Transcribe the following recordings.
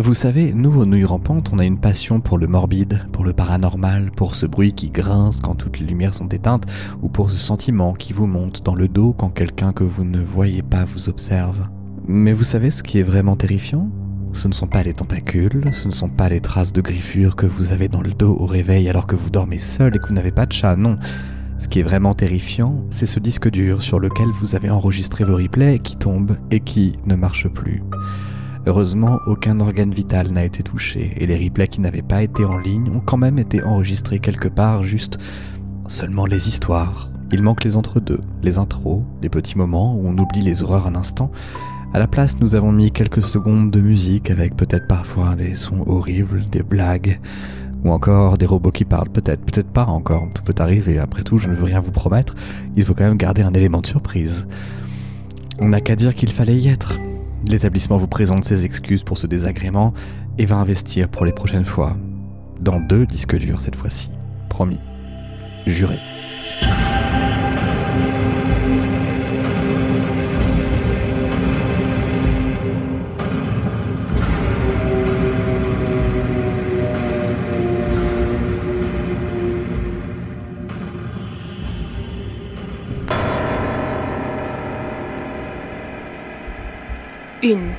Vous savez, nous, aux nouilles rampantes, on a une passion pour le morbide, pour le paranormal, pour ce bruit qui grince quand toutes les lumières sont éteintes, ou pour ce sentiment qui vous monte dans le dos quand quelqu'un que vous ne voyez pas vous observe. Mais vous savez ce qui est vraiment terrifiant? Ce ne sont pas les tentacules, ce ne sont pas les traces de griffures que vous avez dans le dos au réveil alors que vous dormez seul et que vous n'avez pas de chat, non. Ce qui est vraiment terrifiant, c'est ce disque dur sur lequel vous avez enregistré vos replays qui tombe et qui ne marche plus. Heureusement, aucun organe vital n'a été touché, et les replays qui n'avaient pas été en ligne ont quand même été enregistrés quelque part, juste seulement les histoires. Il manque les entre-deux, les intros, les petits moments où on oublie les horreurs un instant. À la place, nous avons mis quelques secondes de musique avec peut-être parfois des sons horribles, des blagues, ou encore des robots qui parlent, peut-être, peut-être pas encore, tout peut arriver, après tout je ne veux rien vous promettre, il faut quand même garder un élément de surprise. On n'a qu'à dire qu'il fallait y être. L'établissement vous présente ses excuses pour ce désagrément et va investir pour les prochaines fois. Dans deux disques durs cette fois-ci. Promis. Juré. Une.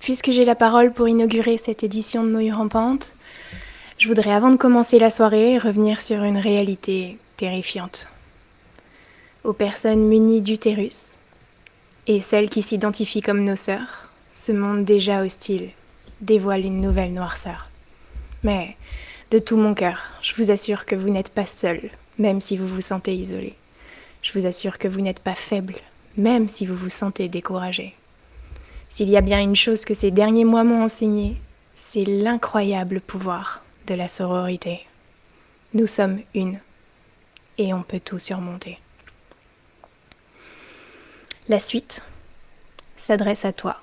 Puisque j'ai la parole pour inaugurer cette édition de Nouilles Rampantes, je voudrais avant de commencer la soirée revenir sur une réalité terrifiante. Aux personnes munies d'utérus et celles qui s'identifient comme nos sœurs, ce monde déjà hostile dévoile une nouvelle noirceur. Mais de tout mon cœur, je vous assure que vous n'êtes pas seul, même si vous vous sentez isolé. Je vous assure que vous n'êtes pas faible, même si vous vous sentez découragé. S'il y a bien une chose que ces derniers mois m'ont enseigné, c'est l'incroyable pouvoir de la sororité. Nous sommes une, et on peut tout surmonter. La suite s'adresse à toi.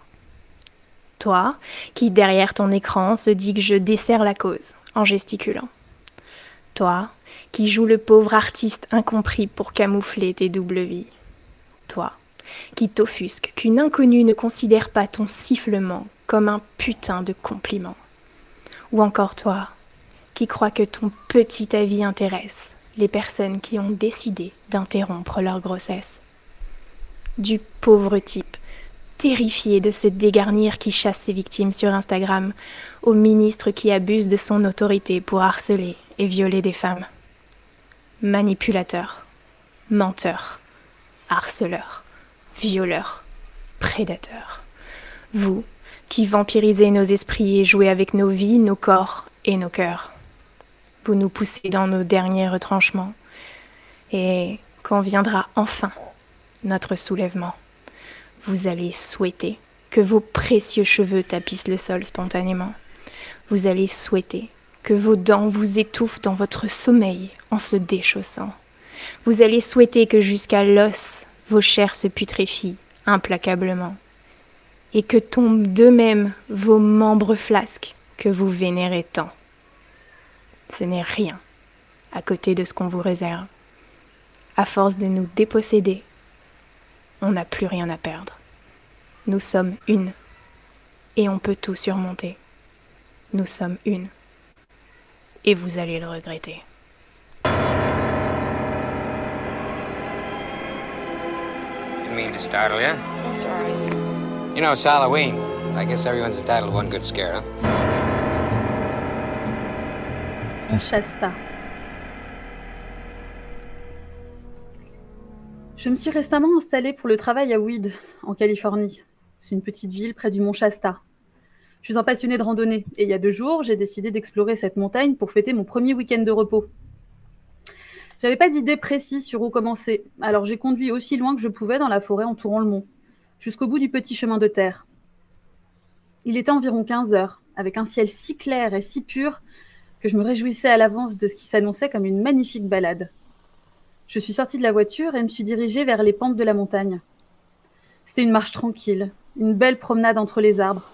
Toi, qui derrière ton écran se dit que je desserre la cause en gesticulant. Toi, qui joues le pauvre artiste incompris pour camoufler tes doubles vies. Toi, qui t'offusque qu'une inconnue ne considère pas ton sifflement comme un putain de compliment. Ou encore toi, qui crois que ton petit avis intéresse les personnes qui ont décidé d'interrompre leur grossesse. Du pauvre type, terrifié de ce dégarnir qui chasse ses victimes sur Instagram, au ministre qui abuse de son autorité pour harceler et violer des femmes. Manipulateur, menteur, harceleur, violeur, prédateur. Vous, qui vampirisez nos esprits et jouez avec nos vies, nos corps et nos cœurs. Vous nous poussez dans nos derniers retranchements. Et quand viendra enfin notre soulèvement, vous allez souhaiter que vos précieux cheveux tapissent le sol spontanément. Vous allez souhaiter que vos dents vous étouffent dans votre sommeil en se déchaussant. Vous allez souhaiter que jusqu'à l'os vos chairs se putréfient implacablement, et que tombent d'eux-mêmes vos membres flasques que vous vénérez tant. Ce n'est rien à côté de ce qu'on vous réserve. À force de nous déposséder, on n'a plus rien à perdre. Nous sommes une, et on peut tout surmonter. Nous sommes une et vous allez le regretter. Didn't mean to startle you. Sorry. You know, it's Halloween. I guess everyone's entitled to one good scare, huh? Shasta. Je me suis récemment installée pour le travail à Weed, en Californie. C'est une petite ville près du mont Shasta. Je suis un passionné de randonnée et il y a deux jours, j'ai décidé d'explorer cette montagne pour fêter mon premier week-end de repos. J'avais pas d'idée précise sur où commencer, alors j'ai conduit aussi loin que je pouvais dans la forêt entourant le mont, jusqu'au bout du petit chemin de terre. Il était environ 15 heures, avec un ciel si clair et si pur que je me réjouissais à l'avance de ce qui s'annonçait comme une magnifique balade. Je suis sortie de la voiture et me suis dirigée vers les pentes de la montagne. C'était une marche tranquille, une belle promenade entre les arbres,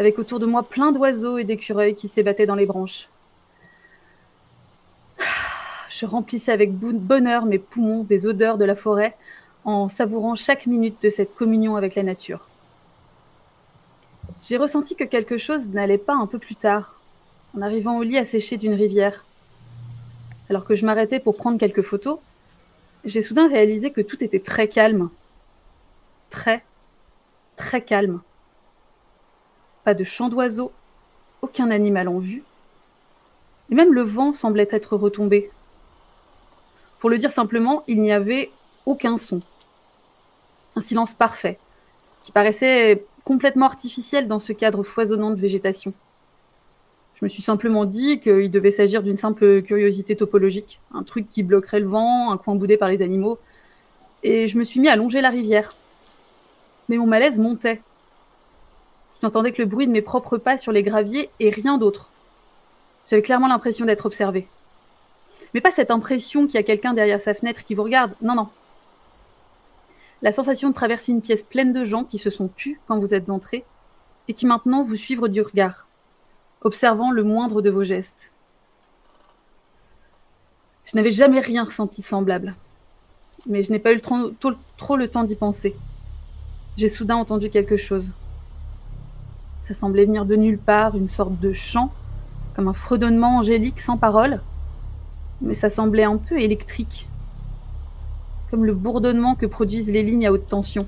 avec autour de moi plein d'oiseaux et d'écureuils qui s'ébattaient dans les branches. Je remplissais avec bonheur mes poumons des odeurs de la forêt en savourant chaque minute de cette communion avec la nature. J'ai ressenti que quelque chose n'allait pas un peu plus tard, en arrivant au lit asséché d'une rivière. Alors que je m'arrêtais pour prendre quelques photos, j'ai soudain réalisé que tout était très calme. Très, très calme. Pas de chant d'oiseaux, aucun animal en vue. Et même le vent semblait être retombé. Pour le dire simplement, il n'y avait aucun son. Un silence parfait, qui paraissait complètement artificiel dans ce cadre foisonnant de végétation. Je me suis simplement dit qu'il devait s'agir d'une simple curiosité topologique, un truc qui bloquerait le vent, un coin boudé par les animaux, et je me suis mis à longer la rivière. Mais mon malaise montait. Je n'entendais que le bruit de mes propres pas sur les graviers et rien d'autre. J'avais clairement l'impression d'être observé. Mais pas cette impression qu'il y a quelqu'un derrière sa fenêtre qui vous regarde, non, non. La sensation de traverser une pièce pleine de gens qui se sont tus quand vous êtes entrés et qui maintenant vous suivent du regard, observant le moindre de vos gestes. Je n'avais jamais rien ressenti semblable, mais je n'ai pas eu trop le temps d'y penser. J'ai soudain entendu quelque chose. Ça semblait venir de nulle part, une sorte de chant, comme un fredonnement angélique sans parole, mais ça semblait un peu électrique, comme le bourdonnement que produisent les lignes à haute tension.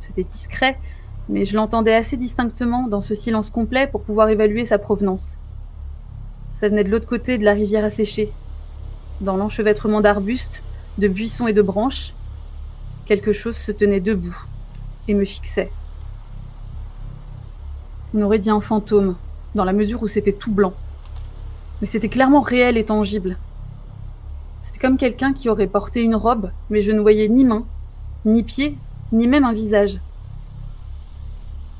C'était discret, mais je l'entendais assez distinctement dans ce silence complet pour pouvoir évaluer sa provenance. Ça venait de l'autre côté de la rivière asséchée, dans l'enchevêtrement d'arbustes, de buissons et de branches. Quelque chose se tenait debout et me fixait. On aurait dit un fantôme, dans la mesure où c'était tout blanc. Mais c'était clairement réel et tangible. C'était comme quelqu'un qui aurait porté une robe, mais je ne voyais ni main, ni pied, ni même un visage.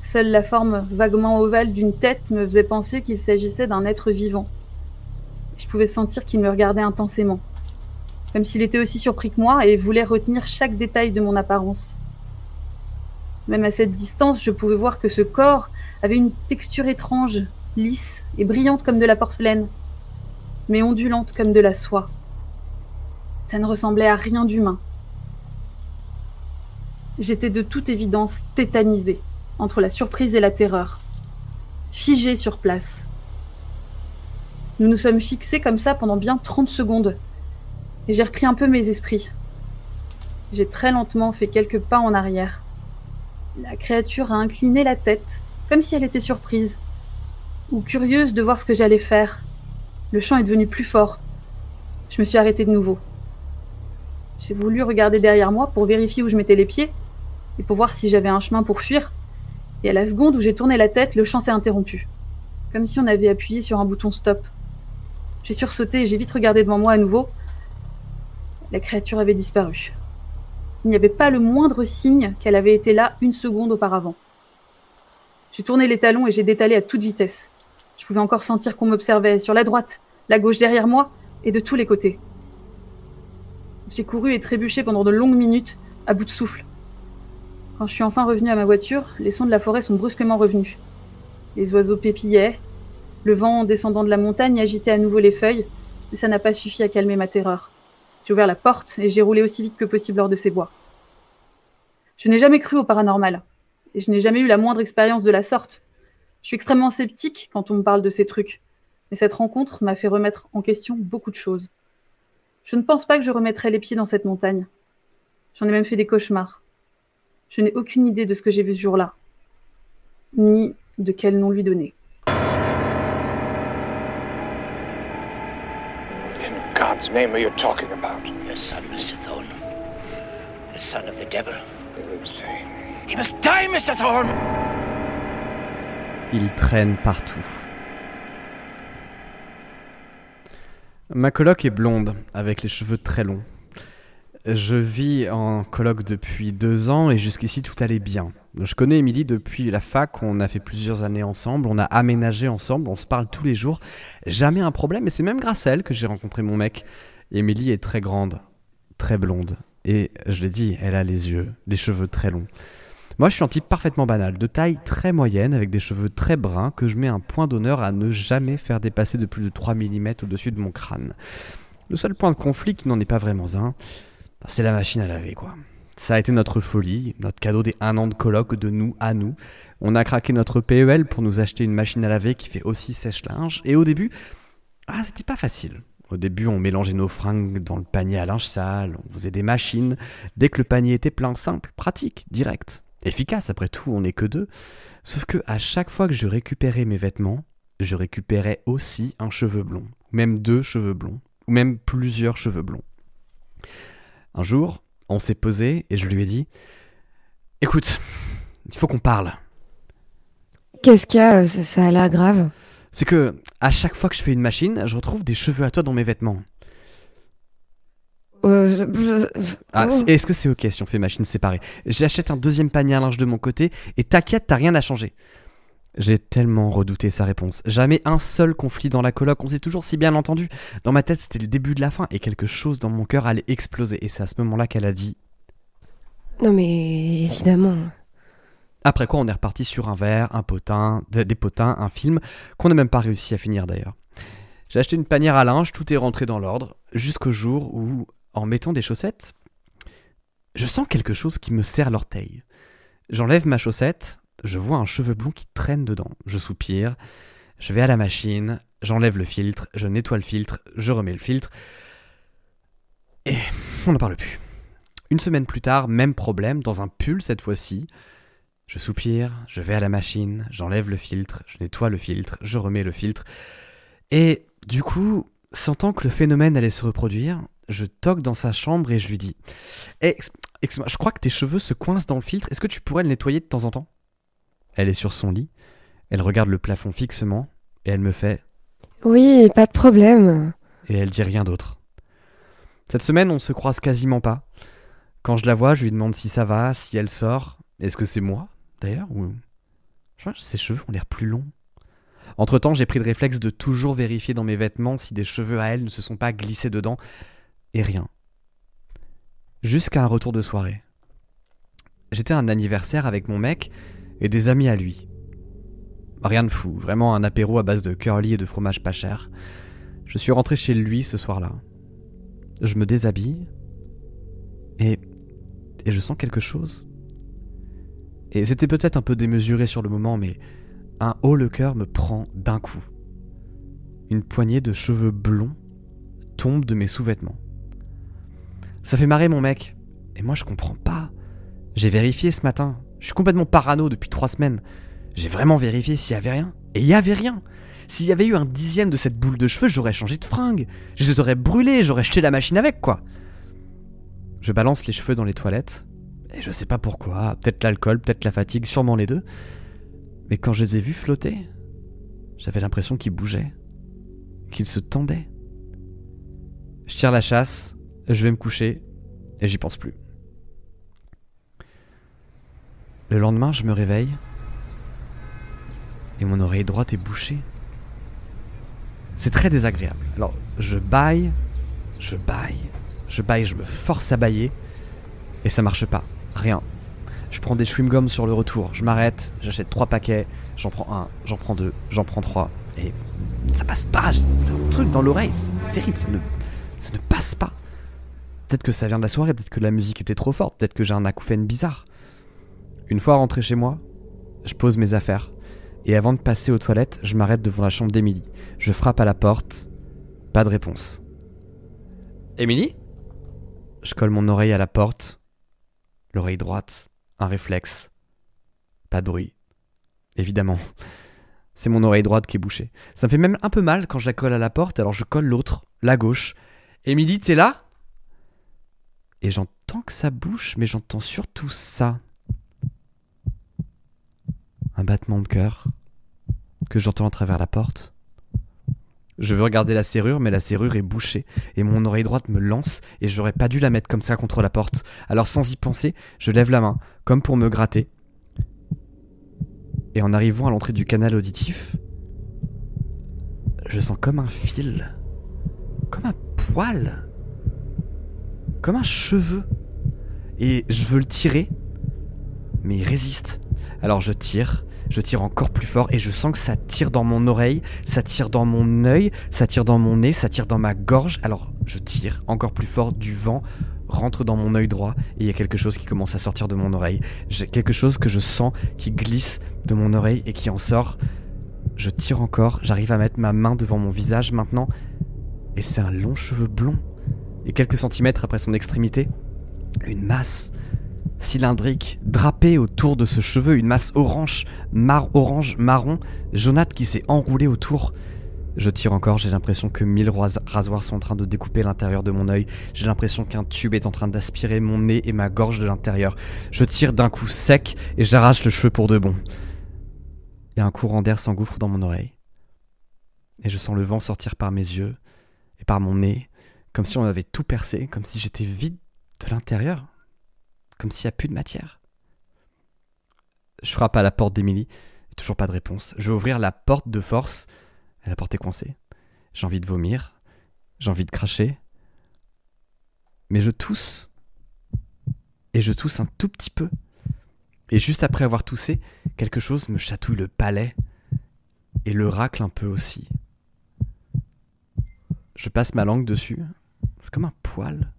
Seule la forme vaguement ovale d'une tête me faisait penser qu'il s'agissait d'un être vivant. Je pouvais sentir qu'il me regardait intensément, comme s'il était aussi surpris que moi et voulait retenir chaque détail de mon apparence. Même à cette distance, je pouvais voir que ce corps avait une texture étrange, lisse et brillante comme de la porcelaine, mais ondulante comme de la soie. Ça ne ressemblait à rien d'humain. J'étais de toute évidence tétanisée, entre la surprise et la terreur, figée sur place. Nous nous sommes fixés comme ça pendant bien 30 secondes, et j'ai repris un peu mes esprits. J'ai très lentement fait quelques pas en arrière. La créature a incliné la tête, comme si elle était surprise, ou curieuse de voir ce que j'allais faire. Le chant est devenu plus fort. Je me suis arrêtée de nouveau. J'ai voulu regarder derrière moi pour vérifier où je mettais les pieds et pour voir si j'avais un chemin pour fuir. Et à la seconde où j'ai tourné la tête, le chant s'est interrompu. Comme si on avait appuyé sur un bouton stop. J'ai sursauté et j'ai vite regardé devant moi à nouveau. La créature avait disparu. Il n'y avait pas le moindre signe qu'elle avait été là une seconde auparavant. J'ai tourné les talons et j'ai détalé à toute vitesse. Je pouvais encore sentir qu'on m'observait sur la droite, la gauche derrière moi et de tous les côtés. J'ai couru et trébuché pendant de longues minutes, à bout de souffle. Quand je suis enfin revenu à ma voiture, les sons de la forêt sont brusquement revenus. Les oiseaux pépillaient, le vent descendant de la montagne agitait à nouveau les feuilles, mais ça n'a pas suffi à calmer ma terreur. J'ai ouvert la porte et j'ai roulé aussi vite que possible hors de ces bois. Je n'ai jamais cru au paranormal, et je n'ai jamais eu la moindre expérience de la sorte. Je suis extrêmement sceptique quand on me parle de ces trucs, mais cette rencontre m'a fait remettre en question beaucoup de choses. Je ne pense pas que je remettrai les pieds dans cette montagne. J'en ai même fait des cauchemars. Je n'ai aucune idée de ce que j'ai vu ce jour-là, ni de quel nom lui donner. In God's name are you talking about? Your son, Mr. Thorne. The son of the devil. Insane. Il traîne partout. Ma coloc est blonde, avec les cheveux très longs. Je vis en coloc depuis deux ans et jusqu'ici tout allait bien. Je connais Émilie depuis la fac, on a fait plusieurs années ensemble, on a aménagé ensemble, on se parle tous les jours. Jamais un problème et c'est même grâce à elle que j'ai rencontré mon mec. Émilie est très grande, très blonde. Et je l'ai dit, elle a les yeux, les cheveux très longs. Moi, je suis un type parfaitement banal, de taille très moyenne, avec des cheveux très bruns, que je mets un point d'honneur à ne jamais faire dépasser de plus de 3 mm au-dessus de mon crâne. Le seul point de conflit, qui n'en est pas vraiment un, c'est la machine à laver, quoi. Ça a été notre folie, notre cadeau des un an de colloque de nous à nous. On a craqué notre PEL pour nous acheter une machine à laver qui fait aussi sèche-linge. Et au début, ah, c'était pas facile. Au début, on mélangeait nos fringues dans le panier à linge sale, on faisait des machines. Dès que le panier était plein, simple, pratique, direct, efficace, après tout, on n'est que deux. Sauf que à chaque fois que je récupérais mes vêtements, je récupérais aussi un cheveu blond, même deux cheveux blonds, ou même plusieurs cheveux blonds. Un jour, on s'est posé et je lui ai dit Écoute, il faut qu'on parle. Qu'est-ce qu'il y a ça, ça a l'air grave. C'est que à chaque fois que je fais une machine, je retrouve des cheveux à toi dans mes vêtements. Euh, je- Ah, oh. Est-ce que c'est ok si on fait machine séparée? J'achète un deuxième panier à linge de mon côté et t'inquiète, t'as rien à changer. J'ai tellement redouté sa réponse. Jamais un seul conflit dans la coloc, on s'est toujours si bien entendu. Dans ma tête, c'était le début de la fin et quelque chose dans mon cœur allait exploser. Et c'est à ce moment-là qu'elle a dit. Non mais évidemment. Après quoi, on est reparti sur un verre, un potin, de- des potins, un film qu'on n'a même pas réussi à finir d'ailleurs. J'ai acheté une panière à linge, tout est rentré dans l'ordre, jusqu'au jour où, en mettant des chaussettes, je sens quelque chose qui me serre l'orteil. J'enlève ma chaussette, je vois un cheveu blond qui traîne dedans. Je soupire, je vais à la machine, j'enlève le filtre, je nettoie le filtre, je remets le filtre, et on n'en parle plus. Une semaine plus tard, même problème, dans un pull cette fois-ci. Je soupire, je vais à la machine, j'enlève le filtre, je nettoie le filtre, je remets le filtre. Et du coup, sentant que le phénomène allait se reproduire, je toque dans sa chambre et je lui dis Eh, ex- Excuse-moi, je crois que tes cheveux se coincent dans le filtre, est-ce que tu pourrais le nettoyer de temps en temps? Elle est sur son lit, elle regarde le plafond fixement et elle me fait Oui, pas de problème. et elle dit rien d'autre. Cette semaine, on se croise quasiment pas. Quand je la vois, je lui demande si ça va, si elle sort. Est-ce que c'est moi, d'ailleurs ou... Ses cheveux ont l'air plus longs. Entre-temps, j'ai pris le réflexe de toujours vérifier dans mes vêtements si des cheveux à elle ne se sont pas glissés dedans. Et rien. Jusqu'à un retour de soirée. J'étais un anniversaire avec mon mec et des amis à lui. Rien de fou, vraiment un apéro à base de curly et de fromage pas cher. Je suis rentré chez lui ce soir-là. Je me déshabille et, et je sens quelque chose. Et c'était peut-être un peu démesuré sur le moment, mais un haut le cœur me prend d'un coup. Une poignée de cheveux blonds tombe de mes sous-vêtements. Ça fait marrer mon mec. Et moi je comprends pas. J'ai vérifié ce matin. Je suis complètement parano depuis trois semaines. J'ai vraiment vérifié s'il y avait rien. Et il y avait rien. S'il y avait eu un dixième de cette boule de cheveux, j'aurais changé de fringue. Je les aurais brûlés, j'aurais jeté la machine avec, quoi. Je balance les cheveux dans les toilettes. Et je sais pas pourquoi. Peut-être l'alcool, peut-être la fatigue, sûrement les deux. Mais quand je les ai vus flotter, j'avais l'impression qu'ils bougeaient. Qu'ils se tendaient. Je tire la chasse, je vais me coucher, et j'y pense plus. Le lendemain, je me réveille et mon oreille droite est bouchée. C'est très désagréable. Alors, je baille, je baille, je baille, je me force à bailler et ça marche pas. Rien. Je prends des chewing-gums sur le retour, je m'arrête, j'achète trois paquets, j'en prends un, j'en prends deux, j'en prends trois et ça passe pas. J'ai un truc dans l'oreille, c'est terrible, ça ne, ça ne passe pas. Peut-être que ça vient de la soirée, peut-être que la musique était trop forte, peut-être que j'ai un acouphène bizarre. Une fois rentré chez moi, je pose mes affaires. Et avant de passer aux toilettes, je m'arrête devant la chambre d'Émilie. Je frappe à la porte. Pas de réponse. Émilie? Je colle mon oreille à la porte. L'oreille droite. Un réflexe. Pas de bruit. Évidemment. C'est mon oreille droite qui est bouchée. Ça me fait même un peu mal quand je la colle à la porte, alors je colle l'autre, la gauche. Émilie, t'es là? Et j'entends que ça bouche, mais j'entends surtout ça un battement de cœur que j'entends à travers la porte. Je veux regarder la serrure, mais la serrure est bouchée et mon oreille droite me lance et j'aurais pas dû la mettre comme ça contre la porte. Alors sans y penser, je lève la main, comme pour me gratter. Et en arrivant à l'entrée du canal auditif, je sens comme un fil, comme un poil, comme un cheveu. Et je veux le tirer, mais il résiste. Alors je tire, je tire encore plus fort et je sens que ça tire dans mon oreille, ça tire dans mon œil, ça tire dans mon nez, ça tire dans ma gorge. Alors je tire encore plus fort, du vent rentre dans mon œil droit et il y a quelque chose qui commence à sortir de mon oreille. J'ai quelque chose que je sens qui glisse de mon oreille et qui en sort. Je tire encore, j'arrive à mettre ma main devant mon visage maintenant et c'est un long cheveu blond. Et quelques centimètres après son extrémité, une masse cylindrique drapée autour de ce cheveu, une masse orange, mar orange, marron, jaunâtre qui s'est enroulée autour. Je tire encore, j'ai l'impression que mille rasoirs sont en train de découper l'intérieur de mon œil. J'ai l'impression qu'un tube est en train d'aspirer mon nez et ma gorge de l'intérieur. Je tire d'un coup sec et j'arrache le cheveu pour de bon. Et un courant d'air s'engouffre dans mon oreille. Et je sens le vent sortir par mes yeux et par mon nez, comme si on avait tout percé, comme si j'étais vide de l'intérieur, comme s'il n'y a plus de matière. Je frappe à la porte d'Émilie, toujours pas de réponse. Je vais ouvrir la porte de force, la porte est coincée. J'ai envie de vomir, j'ai envie de cracher, mais je tousse. Et je tousse un tout petit peu. Et juste après avoir toussé, quelque chose me chatouille le palais et le racle un peu aussi. Je passe ma langue dessus. Comme un poil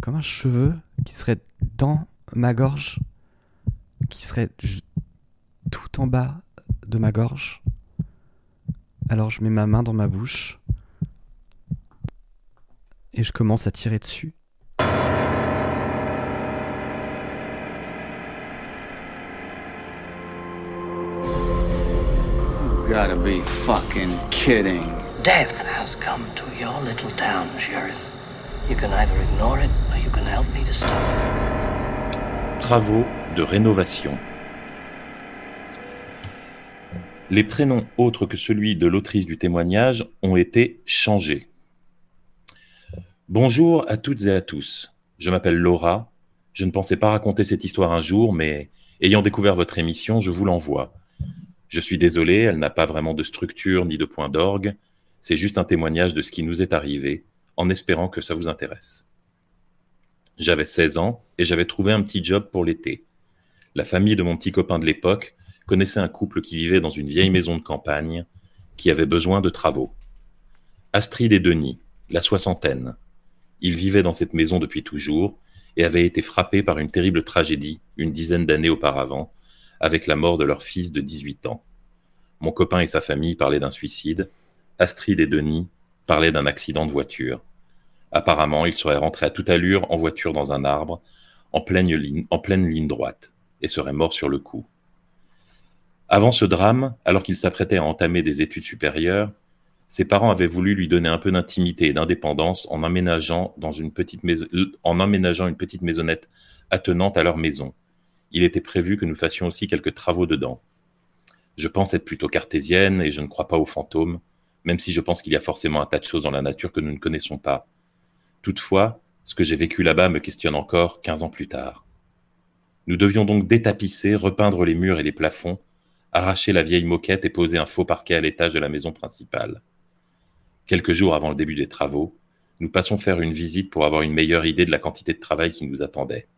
comme un cheveu qui serait dans ma gorge, qui serait tout en bas de ma gorge. Alors je mets ma main dans ma bouche et je commence à tirer dessus. gotta be fucking kidding. Death has come to your little town, Sheriff. You can either ignore it or you can help me to stop it. Travaux de rénovation. Les prénoms autres que celui de l'autrice du témoignage ont été changés. Bonjour à toutes et à tous. Je m'appelle Laura. Je ne pensais pas raconter cette histoire un jour, mais ayant découvert votre émission, je vous l'envoie. Je suis désolé, elle n'a pas vraiment de structure ni de point d'orgue. C'est juste un témoignage de ce qui nous est arrivé en espérant que ça vous intéresse. J'avais 16 ans et j'avais trouvé un petit job pour l'été. La famille de mon petit copain de l'époque connaissait un couple qui vivait dans une vieille maison de campagne qui avait besoin de travaux. Astrid et Denis, la soixantaine. Ils vivaient dans cette maison depuis toujours et avaient été frappés par une terrible tragédie une dizaine d'années auparavant, avec la mort de leur fils de 18 ans. Mon copain et sa famille parlaient d'un suicide, Astrid et Denis parlaient d'un accident de voiture. Apparemment, il serait rentré à toute allure en voiture dans un arbre, en pleine ligne, droite, et serait mort sur le coup. Avant ce drame, alors qu'il s'apprêtait à entamer des études supérieures, ses parents avaient voulu lui donner un peu d'intimité et d'indépendance en aménageant, dans une petite maison, en aménageant une petite maisonnette attenante à leur maison. Il était prévu que nous fassions aussi quelques travaux dedans. Je pense être plutôt cartésienne et je ne crois pas aux fantômes, même si je pense qu'il y a forcément un tas de choses dans la nature que nous ne connaissons pas. Toutefois, ce que j'ai vécu là-bas me questionne encore 15 ans plus tard. Nous devions donc détapisser, repeindre les murs et les plafonds, arracher la vieille moquette et poser un faux parquet à l'étage de la maison principale. Quelques jours avant le début des travaux, nous passons faire une visite pour avoir une meilleure idée de la quantité de travail qui nous attendait.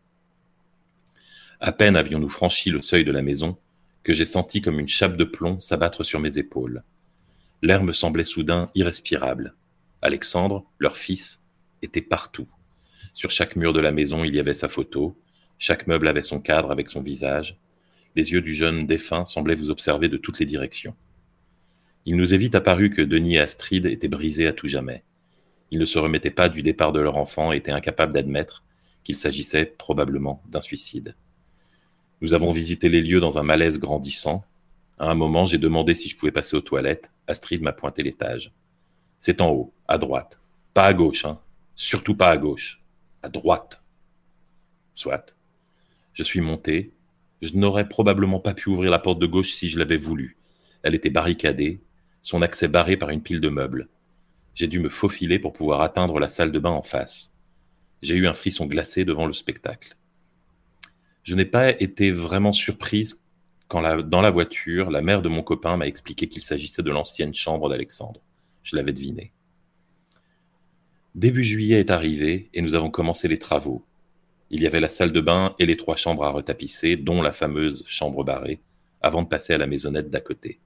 À peine avions-nous franchi le seuil de la maison que j'ai senti comme une chape de plomb s'abattre sur mes épaules. L'air me semblait soudain irrespirable. Alexandre, leur fils, était partout. Sur chaque mur de la maison, il y avait sa photo. Chaque meuble avait son cadre avec son visage. Les yeux du jeune défunt semblaient vous observer de toutes les directions. Il nous est vite apparu que Denis et Astrid étaient brisés à tout jamais. Ils ne se remettaient pas du départ de leur enfant et étaient incapables d'admettre qu'il s'agissait probablement d'un suicide. Nous avons visité les lieux dans un malaise grandissant. À un moment, j'ai demandé si je pouvais passer aux toilettes. Astrid m'a pointé l'étage. C'est en haut, à droite. Pas à gauche, hein. Surtout pas à gauche, à droite. Soit. Je suis monté. Je n'aurais probablement pas pu ouvrir la porte de gauche si je l'avais voulu. Elle était barricadée, son accès barré par une pile de meubles. J'ai dû me faufiler pour pouvoir atteindre la salle de bain en face. J'ai eu un frisson glacé devant le spectacle. Je n'ai pas été vraiment surprise quand dans la voiture, la mère de mon copain m'a expliqué qu'il s'agissait de l'ancienne chambre d'Alexandre. Je l'avais deviné. Début juillet est arrivé et nous avons commencé les travaux. Il y avait la salle de bain et les trois chambres à retapisser, dont la fameuse chambre barrée, avant de passer à la maisonnette d'à côté.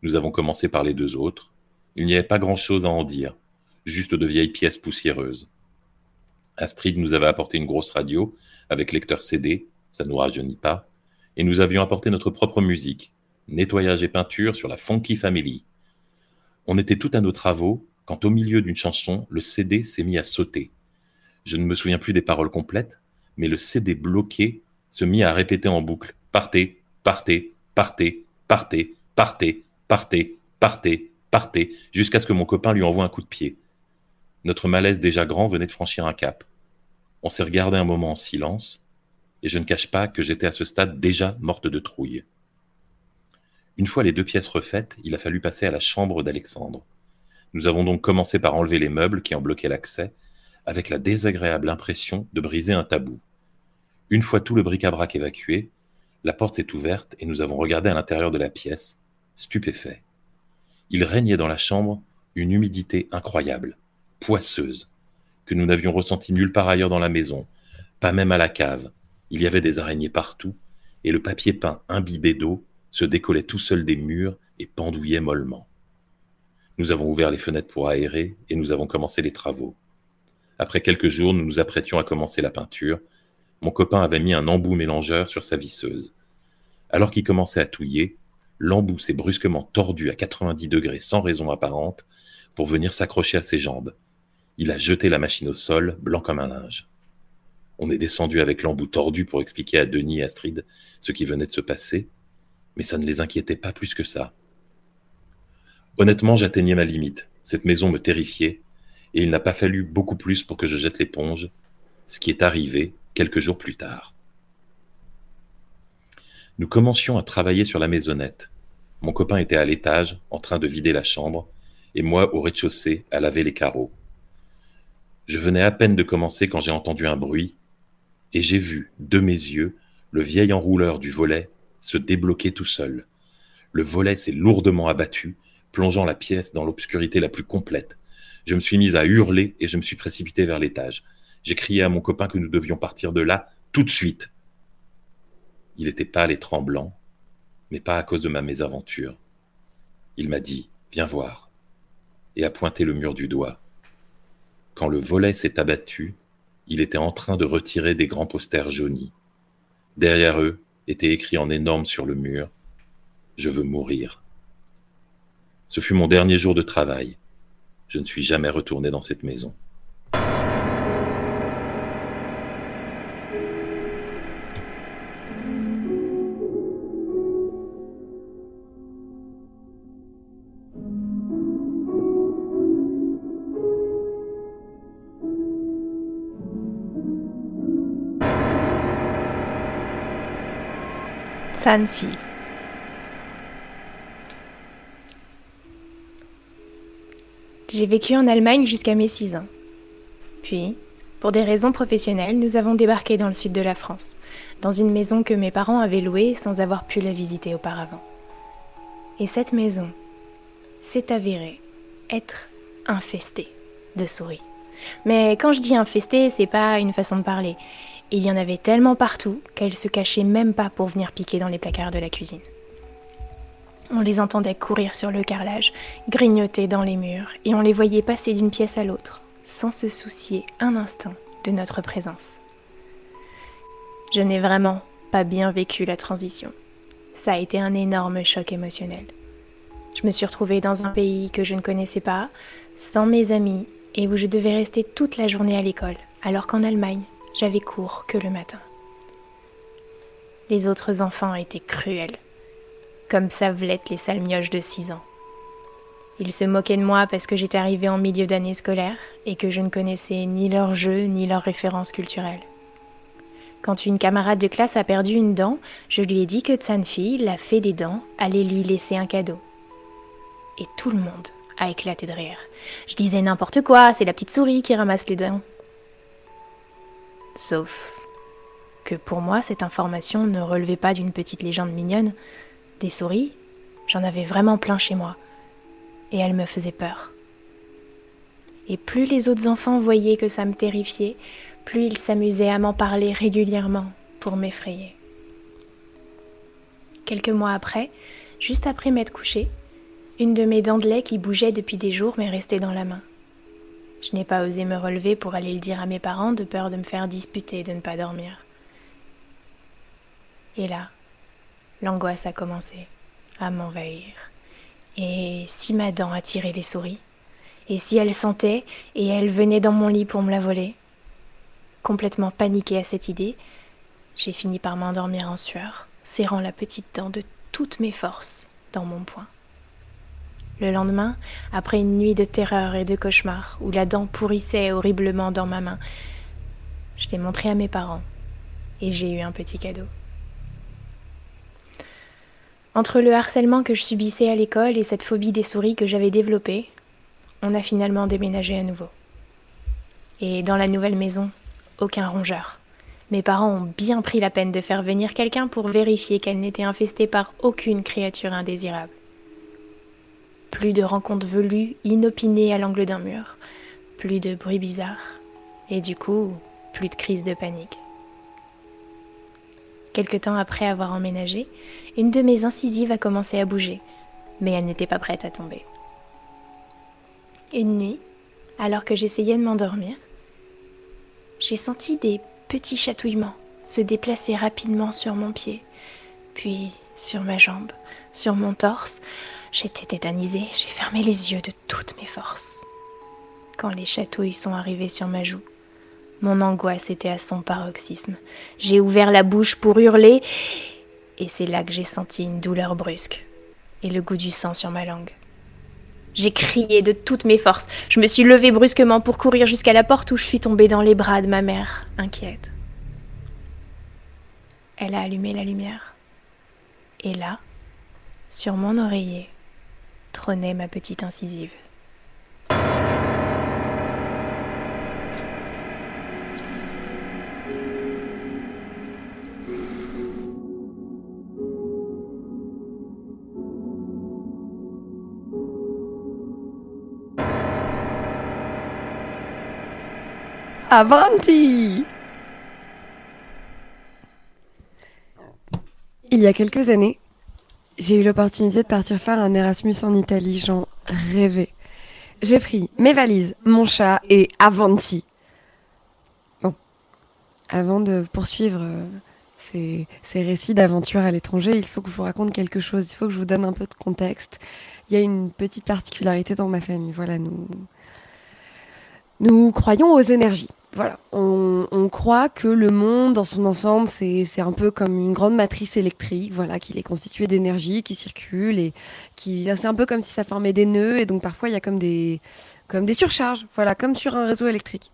Nous avons commencé par les deux autres. Il n'y avait pas grand-chose à en dire, juste de vieilles pièces poussiéreuses. Astrid nous avait apporté une grosse radio avec lecteur CD, ça ne nous rajeunit pas, et nous avions apporté notre propre musique, nettoyage et peinture sur la Funky Family. On était tout à nos travaux quand au milieu d'une chanson, le CD s'est mis à sauter. Je ne me souviens plus des paroles complètes, mais le CD bloqué se mit à répéter en boucle Partez, partez, partez, partez, partez, partez, partez, partez, jusqu'à ce que mon copain lui envoie un coup de pied. Notre malaise déjà grand venait de franchir un cap. On s'est regardé un moment en silence, et je ne cache pas que j'étais à ce stade déjà morte de trouille. Une fois les deux pièces refaites, il a fallu passer à la chambre d'Alexandre. Nous avons donc commencé par enlever les meubles qui en bloquaient l'accès, avec la désagréable impression de briser un tabou. Une fois tout le bric-à-brac évacué, la porte s'est ouverte et nous avons regardé à l'intérieur de la pièce, stupéfaits. Il régnait dans la chambre une humidité incroyable, poisseuse, que nous n'avions ressentie nulle part ailleurs dans la maison, pas même à la cave. Il y avait des araignées partout, et le papier peint imbibé d'eau se décollait tout seul des murs et pendouillait mollement. Nous avons ouvert les fenêtres pour aérer et nous avons commencé les travaux. Après quelques jours, nous nous apprêtions à commencer la peinture. Mon copain avait mis un embout mélangeur sur sa visseuse. Alors qu'il commençait à touiller, l'embout s'est brusquement tordu à 90 degrés sans raison apparente pour venir s'accrocher à ses jambes. Il a jeté la machine au sol, blanc comme un linge. On est descendu avec l'embout tordu pour expliquer à Denis et Astrid ce qui venait de se passer, mais ça ne les inquiétait pas plus que ça. Honnêtement, j'atteignais ma limite. Cette maison me terrifiait, et il n'a pas fallu beaucoup plus pour que je jette l'éponge, ce qui est arrivé quelques jours plus tard. Nous commencions à travailler sur la maisonnette. Mon copain était à l'étage, en train de vider la chambre, et moi au rez-de-chaussée, à laver les carreaux. Je venais à peine de commencer quand j'ai entendu un bruit, et j'ai vu, de mes yeux, le vieil enrouleur du volet se débloquer tout seul. Le volet s'est lourdement abattu, plongeant la pièce dans l'obscurité la plus complète. Je me suis mise à hurler et je me suis précipité vers l'étage. J'ai crié à mon copain que nous devions partir de là tout de suite. Il était pâle et tremblant, mais pas à cause de ma mésaventure. Il m'a dit Viens voir, et a pointé le mur du doigt. Quand le volet s'est abattu, il était en train de retirer des grands posters jaunis. Derrière eux était écrit en énorme sur le mur Je veux mourir. Ce fut mon dernier jour de travail. Je ne suis jamais retourné dans cette maison. J'ai vécu en Allemagne jusqu'à mes 6 ans. Puis, pour des raisons professionnelles, nous avons débarqué dans le sud de la France, dans une maison que mes parents avaient louée sans avoir pu la visiter auparavant. Et cette maison s'est avérée être infestée de souris. Mais quand je dis infestée, c'est pas une façon de parler. Il y en avait tellement partout qu'elles se cachaient même pas pour venir piquer dans les placards de la cuisine. On les entendait courir sur le carrelage, grignoter dans les murs, et on les voyait passer d'une pièce à l'autre, sans se soucier un instant de notre présence. Je n'ai vraiment pas bien vécu la transition. Ça a été un énorme choc émotionnel. Je me suis retrouvée dans un pays que je ne connaissais pas, sans mes amis, et où je devais rester toute la journée à l'école, alors qu'en Allemagne, j'avais cours que le matin. Les autres enfants étaient cruels, comme l'être les sales mioches de 6 ans. Ils se moquaient de moi parce que j'étais arrivée en milieu d'année scolaire et que je ne connaissais ni leurs jeux ni leurs références culturelles. Quand une camarade de classe a perdu une dent, je lui ai dit que Tsanfi, la fée des dents, allait lui laisser un cadeau. Et tout le monde a éclaté de rire. Je disais n'importe quoi, c'est la petite souris qui ramasse les dents. Sauf que pour moi, cette information ne relevait pas d'une petite légende mignonne. Des souris, j'en avais vraiment plein chez moi. Et elles me faisaient peur. Et plus les autres enfants voyaient que ça me terrifiait, plus ils s'amusaient à m'en parler régulièrement pour m'effrayer. Quelques mois après, juste après m'être couchée, une de mes dents qui bougeait depuis des jours m'est restée dans la main. Je n'ai pas osé me relever pour aller le dire à mes parents de peur de me faire disputer et de ne pas dormir. Et là, l'angoisse a commencé à m'envahir. Et si ma dent attirait les souris Et si elle sentait et elle venait dans mon lit pour me la voler Complètement paniquée à cette idée, j'ai fini par m'endormir en sueur, serrant la petite dent de toutes mes forces dans mon poing. Le lendemain, après une nuit de terreur et de cauchemar, où la dent pourrissait horriblement dans ma main, je l'ai montré à mes parents et j'ai eu un petit cadeau. Entre le harcèlement que je subissais à l'école et cette phobie des souris que j'avais développée, on a finalement déménagé à nouveau. Et dans la nouvelle maison, aucun rongeur. Mes parents ont bien pris la peine de faire venir quelqu'un pour vérifier qu'elle n'était infestée par aucune créature indésirable. Plus de rencontres velues, inopinées à l'angle d'un mur, plus de bruits bizarres, et du coup, plus de crises de panique. Quelque temps après avoir emménagé, une de mes incisives a commencé à bouger, mais elle n'était pas prête à tomber. Une nuit, alors que j'essayais de m'endormir, j'ai senti des petits chatouillements se déplacer rapidement sur mon pied, puis sur ma jambe, sur mon torse. J'étais tétanisée, j'ai fermé les yeux de toutes mes forces. Quand les chatouilles sont arrivées sur ma joue, mon angoisse était à son paroxysme. J'ai ouvert la bouche pour hurler, et c'est là que j'ai senti une douleur brusque et le goût du sang sur ma langue. J'ai crié de toutes mes forces. Je me suis levée brusquement pour courir jusqu'à la porte où je suis tombée dans les bras de ma mère, inquiète. Elle a allumé la lumière. Et là, sur mon oreiller, trônait ma petite incisive. Avanti Il y a quelques années, j'ai eu l'opportunité de partir faire un Erasmus en Italie. J'en rêvais. J'ai pris mes valises, mon chat et Avanti. Bon, avant de poursuivre euh, ces, ces récits d'aventure à l'étranger, il faut que je vous raconte quelque chose. Il faut que je vous donne un peu de contexte. Il y a une petite particularité dans ma famille. Voilà, nous, nous croyons aux énergies voilà, on, on, croit que le monde dans son ensemble, c'est un peu comme une grande matrice électrique, voilà, qu'il est constitué d'énergie qui circule et qui, c'est un peu comme si ça formait des nœuds et donc parfois il y a comme des, comme des surcharges, voilà, comme sur un réseau électrique.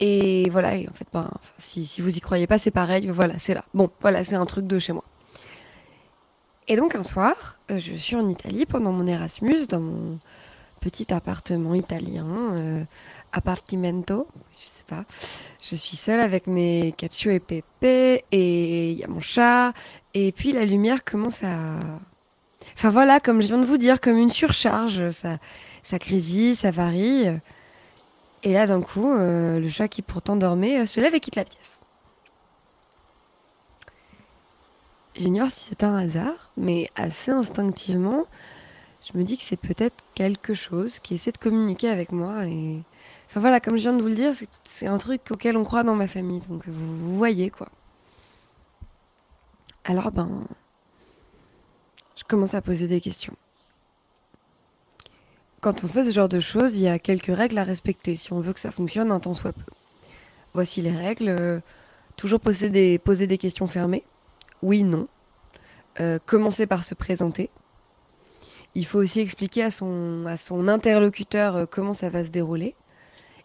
Et voilà, et en fait, ben, si, si vous y croyez pas, c'est pareil, voilà, c'est là. Bon, voilà, c'est un truc de chez moi. Et donc un soir, je suis en Italie pendant mon Erasmus dans mon petit appartement italien. Euh, appartimento, je sais pas. Je suis seule avec mes Cacio et Pépé et il y a mon chat et puis la lumière commence à Enfin voilà, comme je viens de vous dire, comme une surcharge, ça ça grésille, ça varie. Et là d'un coup, euh, le chat qui pourtant dormait euh, se lève et quitte la pièce. J'ignore si c'est un hasard, mais assez instinctivement, je me dis que c'est peut-être quelque chose qui essaie de communiquer avec moi et Enfin voilà, comme je viens de vous le dire, c'est un truc auquel on croit dans ma famille. Donc vous, voyez quoi. Alors ben, je commence à poser des questions. Quand on fait ce genre de choses, il y a quelques règles à respecter si on veut que ça fonctionne un temps soit peu. Voici les règles. toujours poser des, questions fermées. Oui, non. Euh, commencer par se présenter. Il faut aussi expliquer à son, à son interlocuteur euh, comment ça va se dérouler.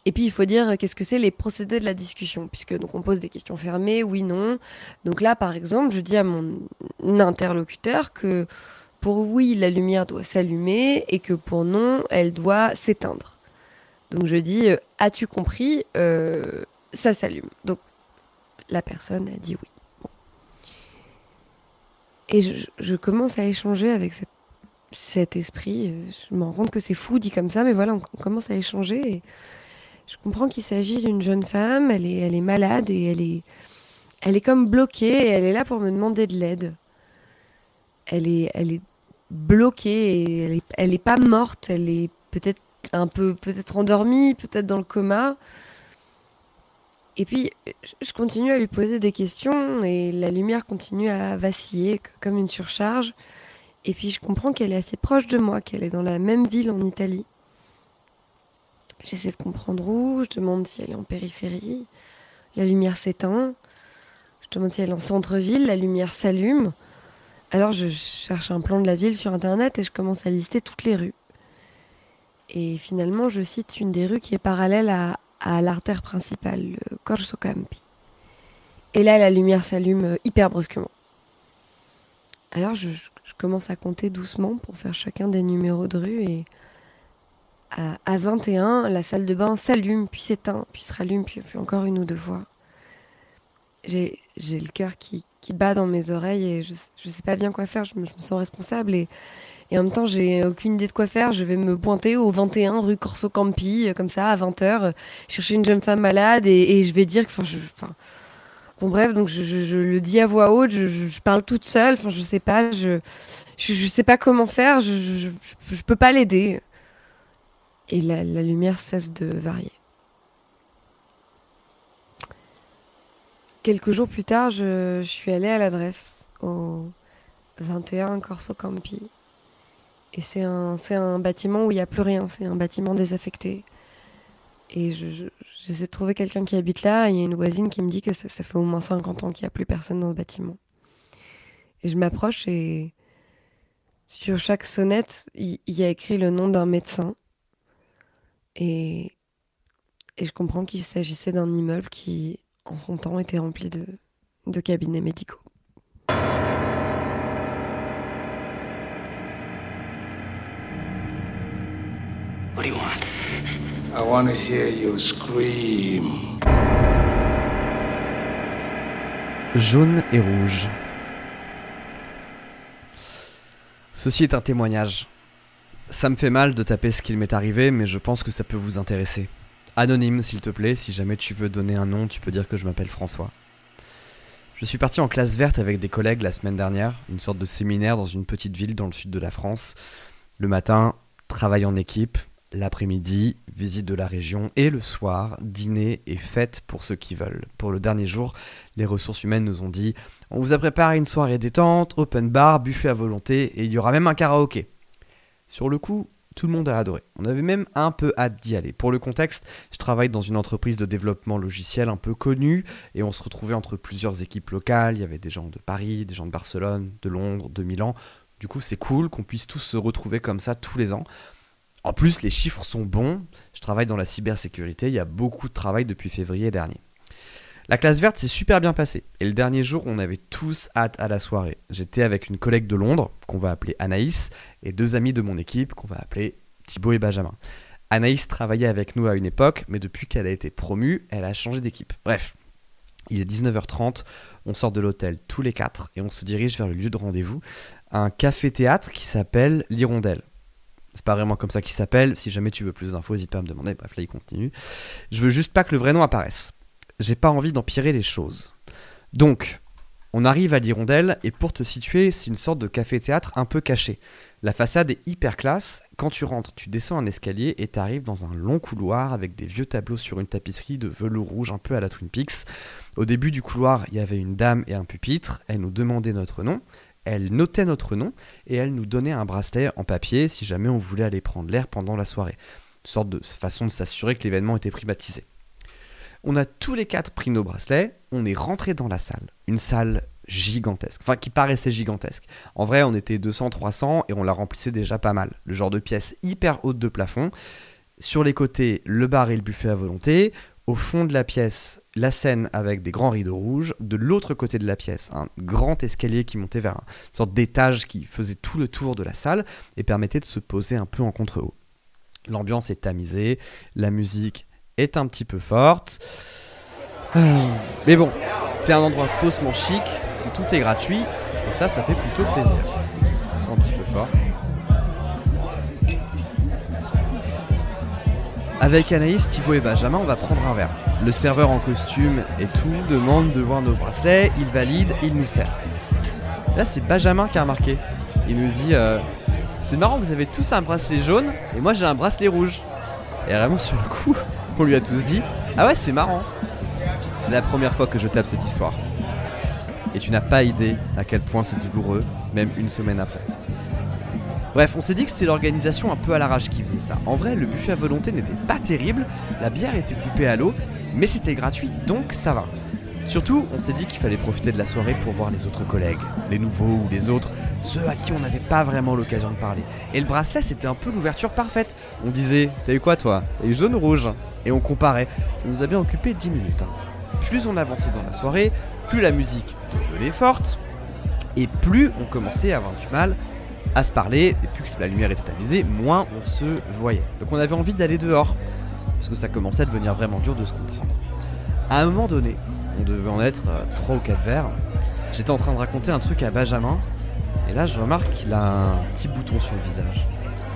Et puis il faut dire qu'est-ce que c'est les procédés de la discussion, puisque donc on pose des questions fermées, oui, non. Donc là, par exemple, je dis à mon interlocuteur que pour oui, la lumière doit s'allumer et que pour non, elle doit s'éteindre. Donc je dis, euh, as-tu compris euh, Ça s'allume. Donc la personne a dit oui. Et je, commence à échanger avec cet esprit. Je me rends compte que c'est fou dit comme ça, mais voilà, on, on commence à échanger. Et, je comprends qu'il s'agit d'une jeune femme, elle est, elle est malade et elle est, elle est comme bloquée et elle est là pour me demander de l'aide. Elle est, elle est bloquée et elle est, elle est pas morte, elle est peut-être un peu peut-être endormi, peut-être dans le coma. Et puis, je continue à lui poser des questions et la lumière continue à vaciller comme une surcharge. Et puis, je comprends qu'elle est assez proche de moi, qu'elle est dans la même ville en Italie. J'essaie de comprendre où, je demande si elle est en périphérie. La lumière s'éteint. Je demande si elle est en centre-ville, la lumière s'allume. Alors, je cherche un plan de la ville sur Internet et je commence à lister toutes les rues. Et finalement, je cite une des rues qui est parallèle à, à l'artère principale, le Corso Campi. Et là, la lumière s'allume euh, hyper brusquement. Alors, je, je, commence à compter doucement pour faire chacun des numéros de rue et à, à 21, la salle de bain s'allume, puis s'éteint, puis se rallume, puis, encore une ou deux fois. J'ai le cœur qui, qui, bat dans mes oreilles et je ne sais pas bien quoi faire, je me, sens responsable et, et en même temps, j'ai aucune idée de quoi faire. Je vais me pointer au 21 rue Corso Campi, euh, comme ça, à 20h, euh, chercher une jeune femme malade et, je vais dire que. Enfin, bon, bref, donc je, je, le dis à voix haute, je, parle toute seule, enfin, je sais pas, je, je, sais pas comment faire, je, je, je peux pas l'aider. Et la, lumière cesse de varier. Quelques jours plus tard, je, suis allée à l'adresse, au 21 Corso Campi. Et c'est un, bâtiment où il n'y a plus rien, c'est un bâtiment désaffecté. Et je, je, j'essaie de trouver quelqu'un qui habite là, il y a une voisine qui me dit que ça, fait au moins 50 ans qu'il n'y a plus personne dans ce bâtiment. Et je m'approche et sur chaque sonnette, il y a écrit le nom d'un médecin. Et, et je comprends qu'il s'agissait d'un immeuble qui, en son temps, était rempli de, de cabinets médicaux. What do you want? I want to hear you scream. Jaune et rouge. Ceci est un témoignage. Ça me fait mal de taper ce qu'il m'est arrivé, mais je pense que ça peut vous intéresser. Anonyme, s'il te plaît, si jamais tu veux donner un nom, tu peux dire que je m'appelle François. Je suis parti en classe verte avec des collègues la semaine dernière, une sorte de séminaire dans une petite ville dans le sud de la France. Le matin, travail en équipe, l'après-midi, visite de la région, et le soir, dîner et fête pour ceux qui veulent. Pour le dernier jour, les ressources humaines nous ont dit on vous a préparé une soirée détente, open bar, buffet à volonté, et il y aura même un karaoké. Sur le coup, tout le monde a adoré. On avait même un peu hâte d'y aller. Pour le contexte, je travaille dans une entreprise de développement logiciel un peu connue, et on se retrouvait entre plusieurs équipes locales. Il y avait des gens de Paris, des gens de Barcelone, de Londres, de Milan. Du coup, c'est cool qu'on puisse tous se retrouver comme ça tous les ans. En plus, les chiffres sont bons. Je travaille dans la cybersécurité. Il y a beaucoup de travail depuis février dernier. La classe verte s'est super bien passée. Et le dernier jour, on avait tous hâte à la soirée. J'étais avec une collègue de Londres, qu'on va appeler Anaïs, et deux amis de mon équipe, qu'on va appeler Thibaut et Benjamin. Anaïs travaillait avec nous à une époque, mais depuis qu'elle a été promue, elle a changé d'équipe. Bref, il est 19h30, on sort de l'hôtel tous les quatre et on se dirige vers le lieu de rendez-vous, un café-théâtre qui s'appelle l'Hirondelle. C'est pas vraiment comme ça qu'il s'appelle. Si jamais tu veux plus d'infos, n'hésite pas à me demander. Bref, là, il continue. Je veux juste pas que le vrai nom apparaisse. J'ai pas envie d'empirer les choses. Donc, on arrive à l'Hirondelle et pour te situer, c'est une sorte de café-théâtre un peu caché. La façade est hyper classe. Quand tu rentres, tu descends un escalier et t'arrives dans un long couloir avec des vieux tableaux sur une tapisserie de velours rouge un peu à la Twin Peaks. Au début du couloir, il y avait une dame et un pupitre. Elle nous demandait notre nom elle notait notre nom et elle nous donnait un bracelet en papier si jamais on voulait aller prendre l'air pendant la soirée. Une sorte de façon de s'assurer que l'événement était privatisé. On a tous les quatre pris nos bracelets, on est rentré dans la salle. Une salle gigantesque, enfin qui paraissait gigantesque. En vrai, on était 200-300 et on la remplissait déjà pas mal. Le genre de pièce hyper haute de plafond. Sur les côtés, le bar et le buffet à volonté. Au fond de la pièce, la scène avec des grands rideaux rouges. De l'autre côté de la pièce, un grand escalier qui montait vers une sorte d'étage qui faisait tout le tour de la salle et permettait de se poser un peu en contre-haut. L'ambiance est tamisée, la musique est un petit peu forte. Mais bon, c'est un endroit faussement chic, où tout est gratuit, et ça, ça fait plutôt plaisir. Ils sont un petit peu fort. Avec Anaïs, Thibaut et Benjamin, on va prendre un verre. Le serveur en costume et tout demande de voir nos bracelets, il valide, il nous sert. Là, c'est Benjamin qui a remarqué. Il nous dit euh, C'est marrant, vous avez tous un bracelet jaune et moi j'ai un bracelet rouge. Et vraiment, sur le coup, on lui a tous dit Ah ouais, c'est marrant. C'est la première fois que je tape cette histoire. Et tu n'as pas idée à quel point c'est douloureux, même une semaine après. Bref, on s'est dit que c'était l'organisation un peu à l'arrache qui faisait ça. En vrai, le buffet à volonté n'était pas terrible, la bière était coupée à l'eau, mais c'était gratuit, donc ça va. Surtout, on s'est dit qu'il fallait profiter de la soirée pour voir les autres collègues, les nouveaux ou les autres, ceux à qui on n'avait pas vraiment l'occasion de parler. Et le bracelet, c'était un peu l'ouverture parfaite. On disait, t'as eu quoi toi? T'as eu jaune ou rouge? Et on comparait. Ça nous a bien occupé 10 minutes. Hein. Plus on avançait dans la soirée, plus la musique devenait forte, et plus on commençait à avoir du mal à se parler, et plus la lumière était amusée, moins on se voyait. Donc on avait envie d'aller dehors, parce que ça commençait à devenir vraiment dur de se comprendre. À un moment donné, on devait en être 3 euh, ou 4 verres, j'étais en train de raconter un truc à Benjamin, et là je remarque qu'il a un petit bouton sur le visage.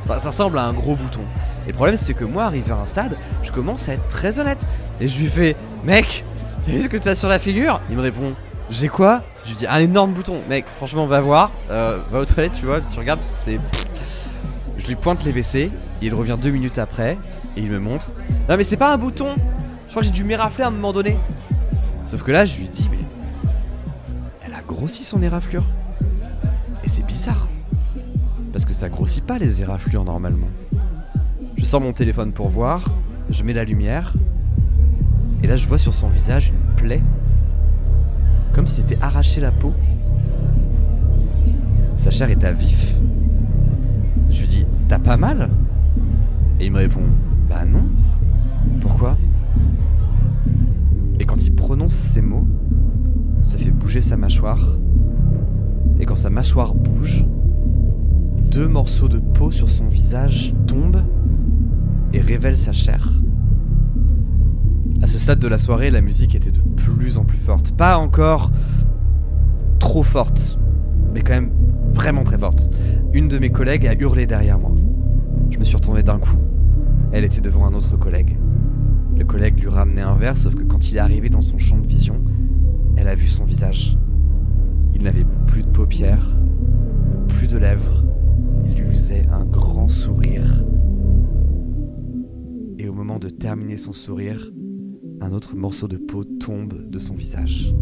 Enfin, ça ressemble à un gros bouton. Et le problème c'est que moi, arrivé à un stade, je commence à être très honnête. Et je lui fais, mec, t'as vu ce que t'as sur la figure? Il me répond, j'ai quoi? Je lui dis un énorme bouton. Mec, franchement, va voir. Euh, va aux toilettes, tu vois, tu regardes parce que c'est. Je lui pointe les WC. Il revient deux minutes après et il me montre. Non, mais c'est pas un bouton. Je crois que j'ai dû m'érafler à un moment donné. Sauf que là, je lui dis, mais. Elle a grossi son éraflure. Et c'est bizarre. Parce que ça grossit pas les éraflures normalement. Je sors mon téléphone pour voir. Je mets la lumière. Et là, je vois sur son visage une plaie comme si c'était arraché la peau. Sa chair est à vif. Je lui dis T'as pas mal? Et il me répond Bah non. Pourquoi? Prononce ces mots, ça fait bouger sa mâchoire. Et quand sa mâchoire bouge, deux morceaux de peau sur son visage tombent et révèlent sa chair. À ce stade de la soirée, la musique était de plus en plus forte. Pas encore trop forte, mais quand même vraiment très forte. Une de mes collègues a hurlé derrière moi. Je me suis retourné d'un coup. Elle était devant un autre collègue. Le collègue lui ramenait un verre, sauf que quand il est arrivé dans son champ de vision, elle a vu son visage. Il n'avait plus de paupières, plus de lèvres. Il lui faisait un grand sourire. Et au moment de terminer son sourire, un autre morceau de peau tombe de son visage.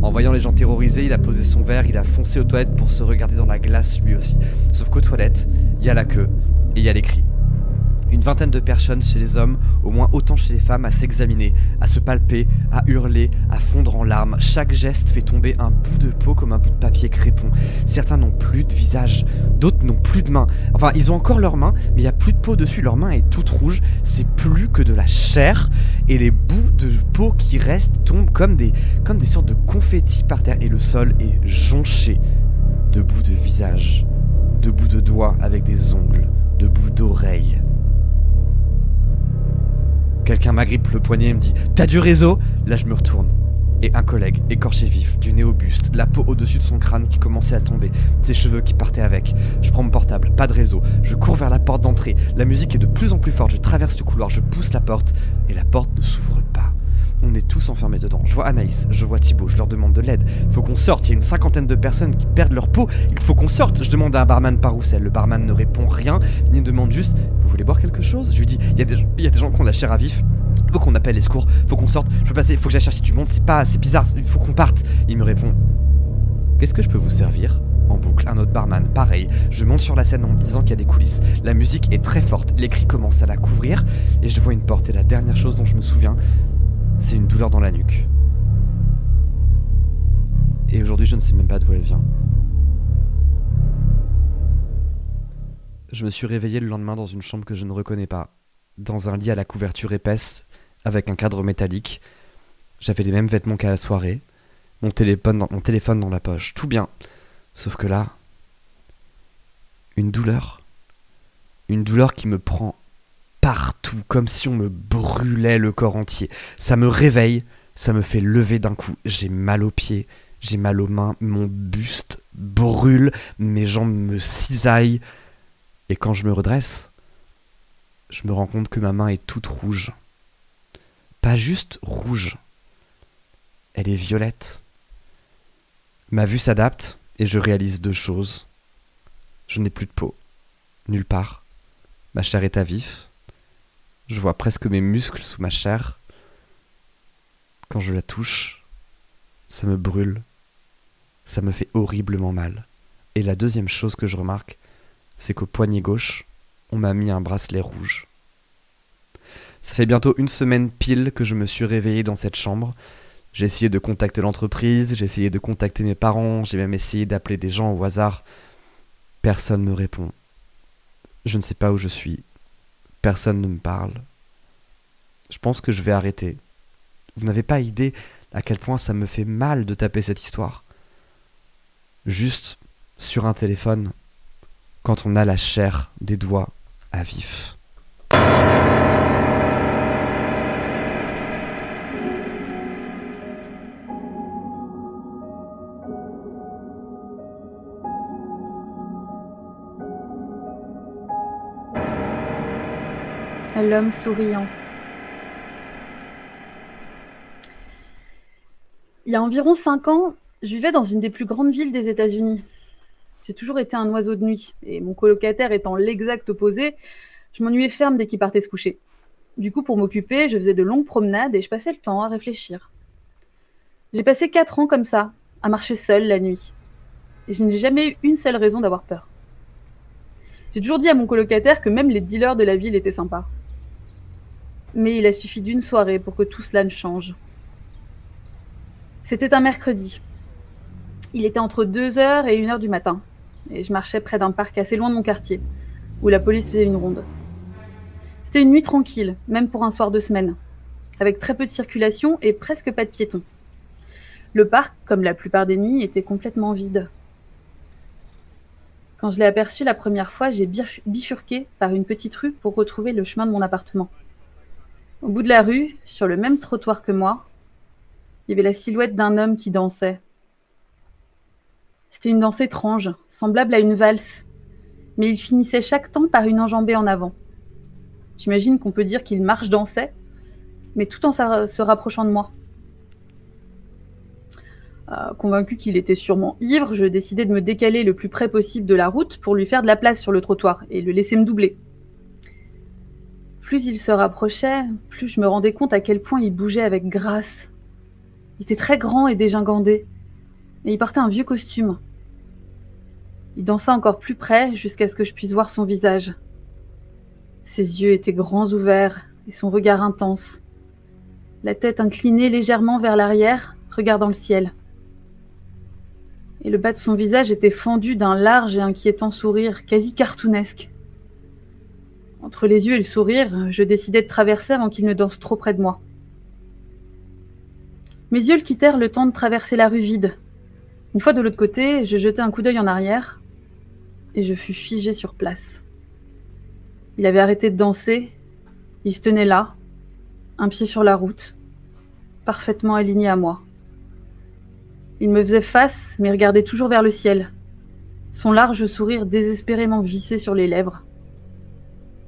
En voyant les gens terrorisés, il a posé son verre, il a foncé aux toilettes pour se regarder dans la glace lui aussi. Sauf qu'aux toilettes, il y a la queue et il y a les cris une vingtaine de personnes chez les hommes, au moins autant chez les femmes, à s'examiner, à se palper, à hurler, à fondre en larmes. Chaque geste fait tomber un bout de peau comme un bout de papier crépon. Certains n'ont plus de visage, d'autres n'ont plus de mains. Enfin, ils ont encore leurs mains, mais il n'y a plus de peau dessus. Leur main est toute rouge, c'est plus que de la chair, et les bouts de peau qui restent tombent comme des, comme des sortes de confettis par terre, et le sol est jonché de bouts de visage, de bouts de doigts avec des ongles, de bouts d'oreilles. Quelqu'un m'agrippe le poignet et me dit T'as du réseau? Là, je me retourne. Et un collègue, écorché vif, du nez au buste, la peau au-dessus de son crâne qui commençait à tomber, ses cheveux qui partaient avec. Je prends mon portable, pas de réseau. Je cours vers la porte d'entrée. La musique est de plus en plus forte. Je traverse le couloir, je pousse la porte et la porte ne s'ouvre pas. On est tous enfermés dedans. Je vois Anaïs, je vois Thibaut, je leur demande de l'aide. Faut qu'on sorte, il y a une cinquantaine de personnes qui perdent leur peau. Il faut qu'on sorte. Je demande à un barman par où c'est. Le barman ne répond rien, ni demande juste Vous voulez boire quelque chose? Je lui dis Il y, a des, gens qui ont la chair à vif. Faut qu'on appelle les secours, faut qu'on sorte. Je peux passer, faut que j'aille chercher du monde. C'est pas, bizarre, il faut qu'on parte. Il me répond Qu'est-ce que je peux vous servir? En boucle, un autre barman, pareil. Je monte sur la scène en me disant qu'il y a des coulisses. La musique est très forte, les cris commencent à la couvrir, et je vois une porte. Et la dernière chose dont je me souviens, c'est une douleur dans la nuque. Et aujourd'hui, je ne sais même pas d'où elle vient. Je me suis réveillé le lendemain dans une chambre que je ne reconnais pas, dans un lit à la couverture épaisse, avec un cadre métallique. J'avais les mêmes vêtements qu'à la soirée, mon téléphone, dans, dans la poche, tout bien. Sauf que là, une douleur. Une douleur qui me prend partout, comme si on me brûlait le corps entier. Ça me réveille, ça me fait lever d'un coup. J'ai mal aux pieds, j'ai mal aux mains, mon buste brûle, mes jambes me cisaillent. Et quand je me redresse, je me rends compte que ma main est toute rouge. Pas juste rouge, elle est violette. Ma vue s'adapte et je réalise deux choses. Je n'ai plus de peau, nulle part, Ma chair est à vif. Je vois presque mes muscles sous ma chair. Quand je la touche, ça me brûle. Ça me fait horriblement mal. Et la deuxième chose que je remarque, c'est qu'au poignet gauche, on m'a mis un bracelet rouge. Ça fait bientôt une semaine pile que je me suis réveillé dans cette chambre. J'ai essayé de contacter l'entreprise, j'ai essayé de contacter mes parents, j'ai même essayé d'appeler des gens au hasard. Personne ne me répond. Je ne sais pas où je suis. Personne ne me parle. Je pense que je vais arrêter. Vous n'avez pas idée à quel point ça me fait mal de taper cette histoire. Juste sur un téléphone, quand on a la chair des doigts à vif. L'homme souriant. Il y a environ cinq ans, je vivais dans une des plus grandes villes des États-Unis. J'ai toujours été un oiseau de nuit, et mon colocataire étant l'exact opposé, je m'ennuyais ferme dès qu'il partait se coucher. Du coup, pour m'occuper, je faisais de longues promenades et je passais le temps à réfléchir. J'ai passé quatre ans comme ça, à marcher seule la nuit. Et je n'ai jamais eu une seule raison d'avoir peur. J'ai toujours dit à mon colocataire que même les dealers de la ville étaient sympas. Mais il a suffi d'une soirée pour que tout cela ne change. C'était un mercredi. Il était entre 2h et 1h du matin, et je marchais près d'un parc assez loin de mon quartier, où la police faisait une ronde. C'était une nuit tranquille, même pour un soir de semaine, avec très peu de circulation et presque pas de piétons. Le parc, comme la plupart des nuits, était complètement vide. Quand je l'ai aperçu la première fois, j'ai bifurqué par une petite rue pour retrouver le chemin de mon appartement. Au bout de la rue, sur le même trottoir que moi, il y avait la silhouette d'un homme qui dansait. C'était une danse étrange, semblable à une valse, mais il finissait chaque temps par une enjambée en avant. J'imagine qu'on peut dire qu'il marche-dansait, mais tout en se rapprochant de moi. Euh, convaincu qu'il était sûrement ivre, je décidai de me décaler le plus près possible de la route pour lui faire de la place sur le trottoir et le laisser me doubler. Plus il se rapprochait, plus je me rendais compte à quel point il bougeait avec grâce. Il était très grand et dégingandé, et il portait un vieux costume. Il dansa encore plus près jusqu'à ce que je puisse voir son visage. Ses yeux étaient grands ouverts et son regard intense. La tête inclinée légèrement vers l'arrière, regardant le ciel. Et le bas de son visage était fendu d'un large et inquiétant sourire quasi cartoonesque. Entre les yeux et le sourire, je décidai de traverser avant qu'il ne danse trop près de moi. Mes yeux le quittèrent le temps de traverser la rue vide. Une fois de l'autre côté, je jetai un coup d'œil en arrière et je fus figé sur place. Il avait arrêté de danser, il se tenait là, un pied sur la route, parfaitement aligné à moi. Il me faisait face, mais regardait toujours vers le ciel, son large sourire désespérément vissé sur les lèvres.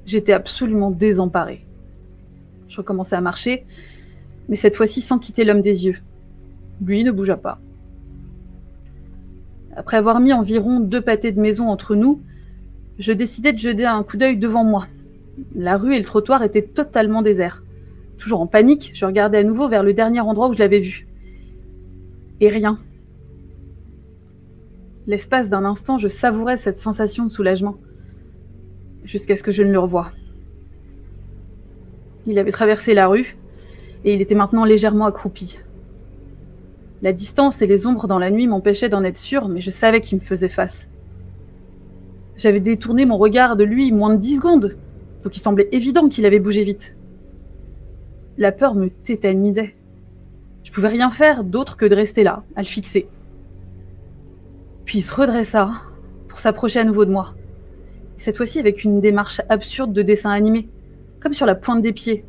J'étais absolument désemparée. Je recommençai à marcher, mais cette fois-ci sans quitter l'homme des yeux. Lui ne bougea pas. Après avoir mis environ deux pâtés de maison entre nous, je décidai de jeter un coup d'œil devant moi. La rue et le trottoir étaient totalement déserts. Toujours en panique, je regardais à nouveau vers le dernier endroit où je l'avais vu. Et rien. L'espace d'un instant, je savourais cette sensation de soulagement jusqu'à ce que je ne le revoie. Il avait traversé la rue, et il était maintenant légèrement accroupi. La distance et les ombres dans la nuit m'empêchaient d'en être sûr, mais je savais qu'il me faisait face. J'avais détourné mon regard de lui moins de dix secondes, donc il semblait évident qu'il avait bougé vite. La peur me tétanisait. Je pouvais rien faire d'autre que de rester là, à le fixer. Puis il se redressa pour s'approcher à nouveau de moi cette fois-ci avec une démarche absurde de dessin animé, comme sur la pointe des pieds.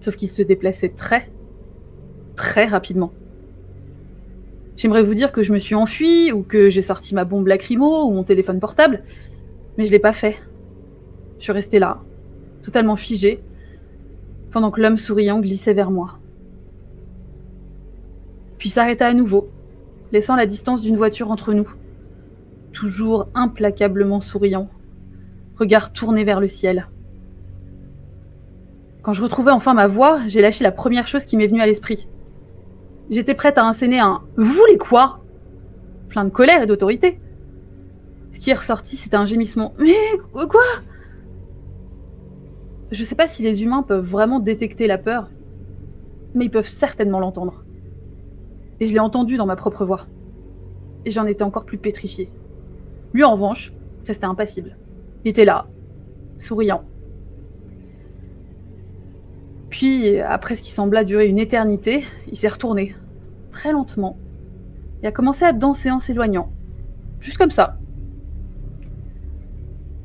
Sauf qu'il se déplaçait très, très rapidement. J'aimerais vous dire que je me suis enfui, ou que j'ai sorti ma bombe lacrymo, ou mon téléphone portable, mais je l'ai pas fait. Je suis restée là, totalement figée, pendant que l'homme souriant glissait vers moi. Puis s'arrêta à nouveau, laissant la distance d'une voiture entre nous toujours implacablement souriant, regard tourné vers le ciel. Quand je retrouvais enfin ma voix, j'ai lâché la première chose qui m'est venue à l'esprit. J'étais prête à inséner un Vous voulez quoi? plein de colère et d'autorité. Ce qui est ressorti, c'était un gémissement. Mais quoi? Je sais pas si les humains peuvent vraiment détecter la peur, mais ils peuvent certainement l'entendre. Et je l'ai entendu dans ma propre voix. Et j'en étais encore plus pétrifiée. Lui, en revanche, restait impassible. Il était là, souriant. Puis, après ce qui sembla durer une éternité, il s'est retourné, très lentement, et a commencé à danser en s'éloignant. Juste comme ça.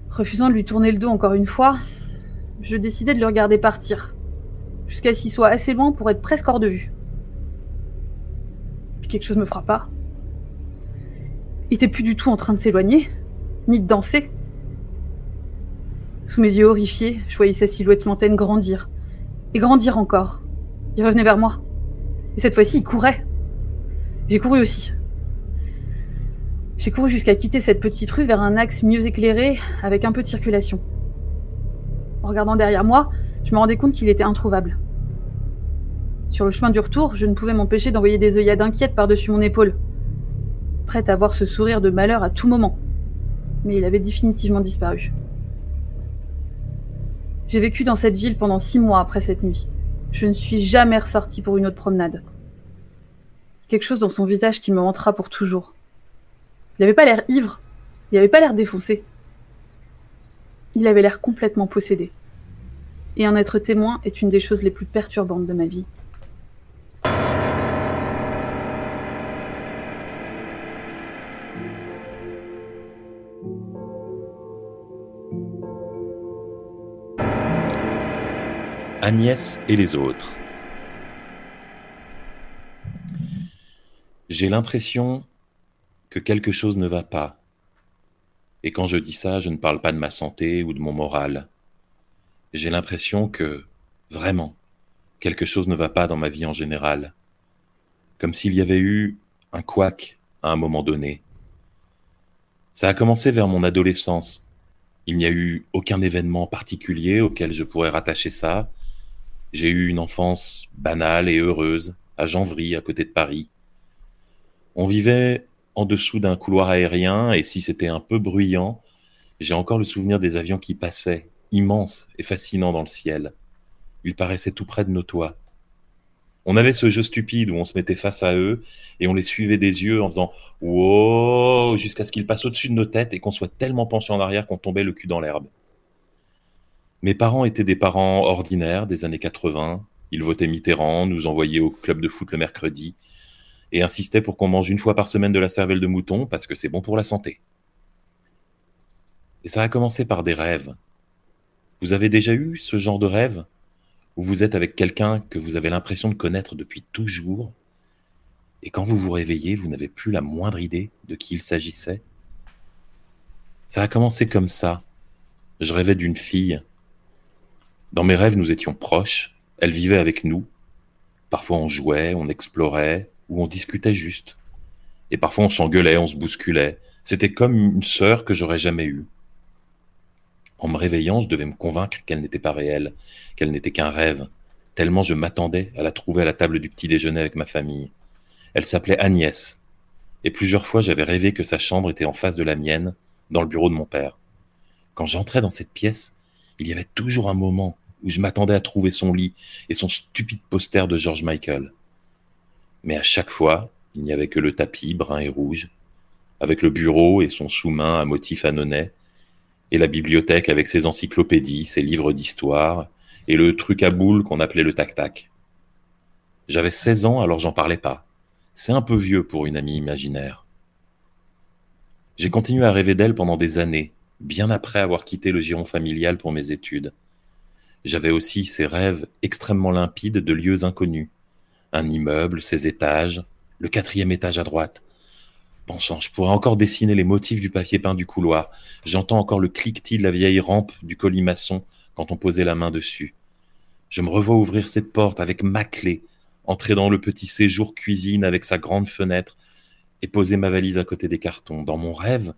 Refusant de lui tourner le dos encore une fois, je décidai de le regarder partir, jusqu'à ce qu'il soit assez loin pour être presque hors de vue. Puis quelque chose me frappa. Il était plus du tout en train de s'éloigner, ni de danser. Sous mes yeux horrifiés, je voyais sa silhouette lointaine grandir, et grandir encore. Il revenait vers moi. Et cette fois-ci, il courait. J'ai couru aussi. J'ai couru jusqu'à quitter cette petite rue vers un axe mieux éclairé, avec un peu de circulation. En regardant derrière moi, je me rendais compte qu'il était introuvable. Sur le chemin du retour, je ne pouvais m'empêcher d'envoyer des œillades inquiètes par-dessus mon épaule, prête à voir ce sourire de malheur à tout moment. Mais il avait définitivement disparu. J'ai vécu dans cette ville pendant six mois après cette nuit. Je ne suis jamais ressortie pour une autre promenade quelque chose dans son visage qui me hantera pour toujours. Il n'avait pas l'air ivre, il n'avait pas l'air défoncé. Il avait l'air complètement possédé. Et en être témoin est une des choses les plus perturbantes de ma vie. Agnès et les autres. J'ai l'impression que quelque chose ne va pas. Et quand je dis ça, je ne parle pas de ma santé ou de mon moral. J'ai l'impression que, vraiment, quelque chose ne va pas dans ma vie en général. Comme s'il y avait eu un couac à un moment donné. Ça a commencé vers mon adolescence. Il n'y a eu aucun événement particulier auquel je pourrais rattacher ça. J'ai eu une enfance banale et heureuse, à Janvry, à côté de Paris. On vivait en dessous d'un couloir aérien et si c'était un peu bruyant, j'ai encore le souvenir des avions qui passaient, immenses et fascinants dans le ciel. Ils paraissaient tout près de nos toits. On avait ce jeu stupide où on se mettait face à eux et on les suivait des yeux en faisant wow jusqu'à ce qu'ils passent au-dessus de nos têtes et qu'on soit tellement penché en arrière qu'on tombait le cul dans l'herbe. Mes parents étaient des parents ordinaires des années 80. Ils votaient Mitterrand, nous envoyaient au club de foot le mercredi et insistait pour qu'on mange une fois par semaine de la cervelle de mouton parce que c'est bon pour la santé. Et ça a commencé par des rêves. Vous avez déjà eu ce genre de rêve? Où vous êtes avec quelqu'un que vous avez l'impression de connaître depuis toujours et quand vous vous réveillez, vous n'avez plus la moindre idée de qui il s'agissait? Ça a commencé comme ça. Je rêvais d'une fille. Dans mes rêves, nous étions proches, elle vivait avec nous. Parfois on jouait, on explorait, où on discutait juste. Et parfois on s'engueulait, on se bousculait. C'était comme une sœur que j'aurais jamais eue. En me réveillant, je devais me convaincre qu'elle n'était pas réelle, qu'elle n'était qu'un rêve, tellement je m'attendais à la trouver à la table du petit déjeuner avec ma famille. Elle s'appelait Agnès, et plusieurs fois j'avais rêvé que sa chambre était en face de la mienne, dans le bureau de mon père. Quand j'entrais dans cette pièce, il y avait toujours un moment où je m'attendais à trouver son lit et son stupide poster de George Michael. Mais à chaque fois, il n'y avait que le tapis brun et rouge, avec le bureau et son sous-main à motif annonais, et la bibliothèque avec ses encyclopédies, ses livres d'histoire, et le truc à boules qu'on appelait le tac-tac. J'avais 16 ans, alors j'en parlais pas. C'est un peu vieux pour une amie imaginaire. J'ai continué à rêver d'elle pendant des années, bien après avoir quitté le giron familial pour mes études. J'avais aussi ces rêves extrêmement limpides de lieux inconnus, un immeuble, ses étages, le quatrième étage à droite. Sang, je pourrais encore dessiner les motifs du papier peint du couloir. J'entends encore le cliquetis de la vieille rampe du colimaçon quand on posait la main dessus. Je me revois ouvrir cette porte avec ma clé, entrer dans le petit séjour cuisine avec sa grande fenêtre et poser ma valise à côté des cartons. Dans mon rêve,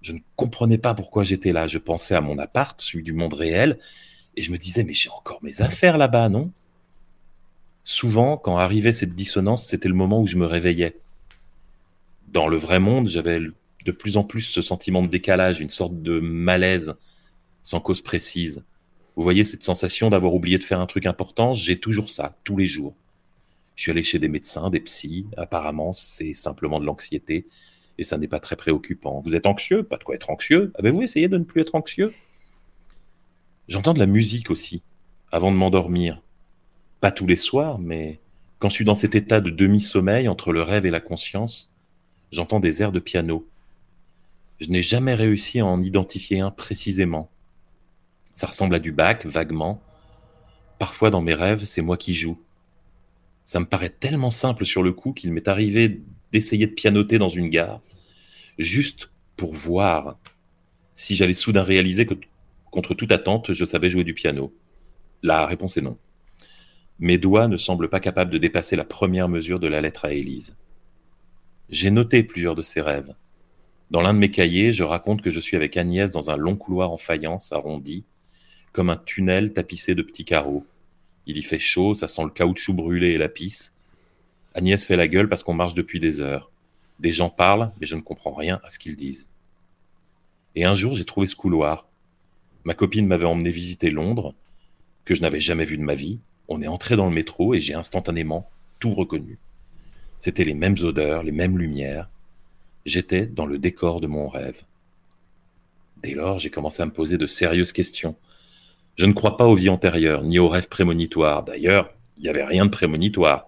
Je ne comprenais pas pourquoi j'étais là. Je pensais à mon appart, celui du monde réel, et je me disais, mais j'ai encore mes affaires là-bas, non? Souvent, quand arrivait cette dissonance, c'était le moment où je me réveillais. Dans le vrai monde, j'avais de plus en plus ce sentiment de décalage, une sorte de malaise sans cause précise. Vous voyez cette sensation d'avoir oublié de faire un truc important? J'ai toujours ça, tous les jours. Je suis allé chez des médecins, des psys. Apparemment, c'est simplement de l'anxiété et ça n'est pas très préoccupant. Vous êtes anxieux? Pas de quoi être anxieux. Avez-vous essayé de ne plus être anxieux? J'entends de la musique aussi, avant de m'endormir. Pas tous les soirs, mais quand je suis dans cet état de demi-sommeil entre le rêve et la conscience, j'entends des airs de piano. Je n'ai jamais réussi à en identifier un précisément. Ça ressemble à du bac, vaguement. Parfois dans mes rêves, c'est moi qui joue. Ça me paraît tellement simple sur le coup qu'il m'est arrivé d'essayer de pianoter dans une gare, juste pour voir si j'allais soudain réaliser que, contre toute attente, je savais jouer du piano. La réponse est non. Mes doigts ne semblent pas capables de dépasser la première mesure de la lettre à Élise. J'ai noté plusieurs de ces rêves. Dans l'un de mes cahiers, je raconte que je suis avec Agnès dans un long couloir en faïence arrondi, comme un tunnel tapissé de petits carreaux. Il y fait chaud, ça sent le caoutchouc brûlé et la pisse. Agnès fait la gueule parce qu'on marche depuis des heures. Des gens parlent, mais je ne comprends rien à ce qu'ils disent. Et un jour, j'ai trouvé ce couloir. Ma copine m'avait emmené visiter Londres, que je n'avais jamais vu de ma vie. On est entré dans le métro et j'ai instantanément tout reconnu. C'étaient les mêmes odeurs, les mêmes lumières. J'étais dans le décor de mon rêve. Dès lors, j'ai commencé à me poser de sérieuses questions. Je ne crois pas aux vies antérieures, ni aux rêves prémonitoires. D'ailleurs, il n'y avait rien de prémonitoire.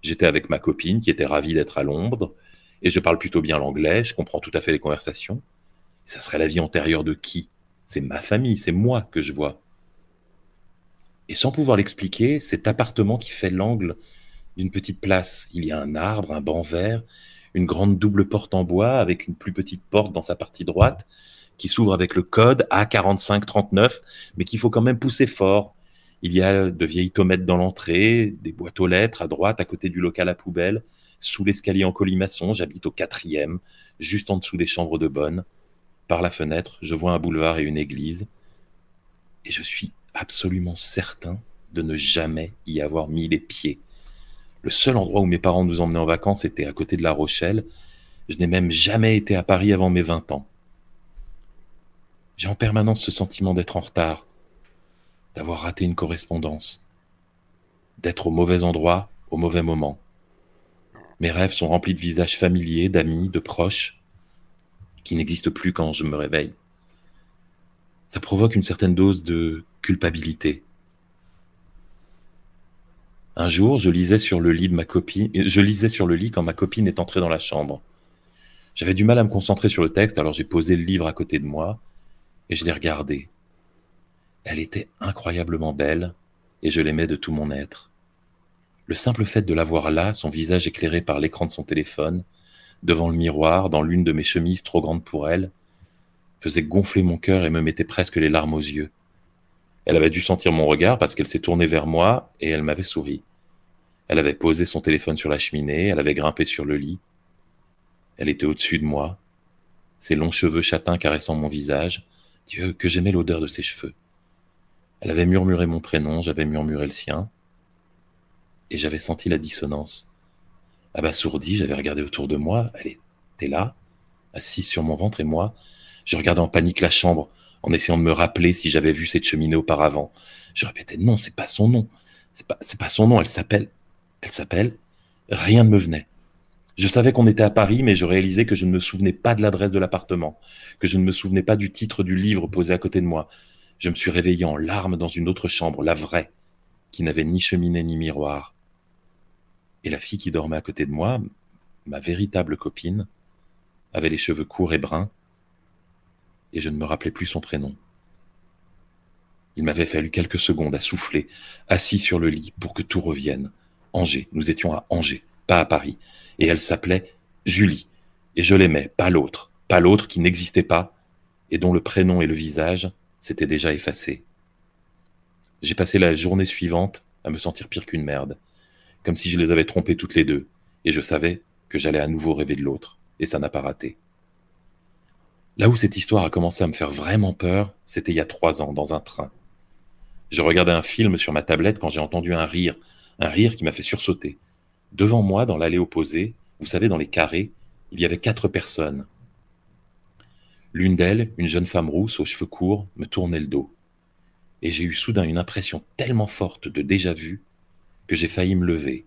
J'étais avec ma copine qui était ravie d'être à Londres, et je parle plutôt bien l'anglais, je comprends tout à fait les conversations. Ça serait la vie antérieure de qui? C'est ma famille, c'est moi que je vois. Et sans pouvoir l'expliquer, cet appartement qui fait l'angle d'une petite place. Il y a un arbre, un banc vert, une grande double porte en bois avec une plus petite porte dans sa partie droite, qui s'ouvre avec le code A4539, mais qu'il faut quand même pousser fort. Il y a de vieilles tomates dans l'entrée, des boîtes aux lettres à droite à côté du local à poubelle, sous l'escalier en colimaçon, j'habite au quatrième, juste en dessous des chambres de bonne. Par la fenêtre, je vois un boulevard et une église, et je suis absolument certain de ne jamais y avoir mis les pieds. Le seul endroit où mes parents nous emmenaient en vacances était à côté de La Rochelle. Je n'ai même jamais été à Paris avant mes 20 ans. J'ai en permanence ce sentiment d'être en retard, d'avoir raté une correspondance, d'être au mauvais endroit au mauvais moment. Mes rêves sont remplis de visages familiers, d'amis, de proches, qui n'existent plus quand je me réveille. Ça provoque une certaine dose de culpabilité. Un jour, je lisais sur le lit de ma copine, je lisais sur le lit quand ma copine est entrée dans la chambre. J'avais du mal à me concentrer sur le texte, alors j'ai posé le livre à côté de moi et je l'ai regardée. Elle était incroyablement belle, et je l'aimais de tout mon être. Le simple fait de la voir là, son visage éclairé par l'écran de son téléphone, devant le miroir, dans l'une de mes chemises trop grandes pour elle, faisait gonfler mon cœur et me mettait presque les larmes aux yeux. Elle avait dû sentir mon regard parce qu'elle s'est tournée vers moi et elle m'avait souri. Elle avait posé son téléphone sur la cheminée, elle avait grimpé sur le lit. Elle était au-dessus de moi, ses longs cheveux châtains caressant mon visage, Dieu, que j'aimais l'odeur de ses cheveux. Elle avait murmuré mon prénom, j'avais murmuré le sien, et j'avais senti la dissonance. Abasourdi, j'avais regardé autour de moi, elle était là, assise sur mon ventre, et moi, je regardais en panique la chambre, en essayant de me rappeler si j'avais vu cette cheminée auparavant. Je répétais, non, c'est pas son nom. C'est pas, pas son nom, elle s'appelle, elle s'appelle, rien ne me venait. Je savais qu'on était à Paris, mais je réalisais que je ne me souvenais pas de l'adresse de l'appartement, que je ne me souvenais pas du titre du livre posé à côté de moi. Je me suis réveillé en larmes dans une autre chambre, la vraie, qui n'avait ni cheminée ni miroir. Et la fille qui dormait à côté de moi, ma véritable copine, avait les cheveux courts et bruns, et je ne me rappelais plus son prénom. Il m'avait fallu quelques secondes à souffler, assis sur le lit, pour que tout revienne. Angers, nous étions à Angers, pas à Paris et elle s'appelait Julie. Et je l'aimais, pas l'autre, pas l'autre qui n'existait pas, et dont le prénom et le visage s'étaient déjà effacés. J'ai passé la journée suivante à me sentir pire qu'une merde, comme si je les avais trompées toutes les deux, et je savais que j'allais à nouveau rêver de l'autre, et ça n'a pas raté. Là où cette histoire a commencé à me faire vraiment peur, c'était il y a trois ans, dans un train. Je regardais un film sur ma tablette quand j'ai entendu un rire, un rire qui m'a fait sursauter. Devant moi, dans l'allée opposée, vous savez, dans les carrés, il y avait quatre personnes. L'une d'elles, une jeune femme rousse aux cheveux courts, me tournait le dos. Et j'ai eu soudain une impression tellement forte de déjà-vu j'ai failli me lever.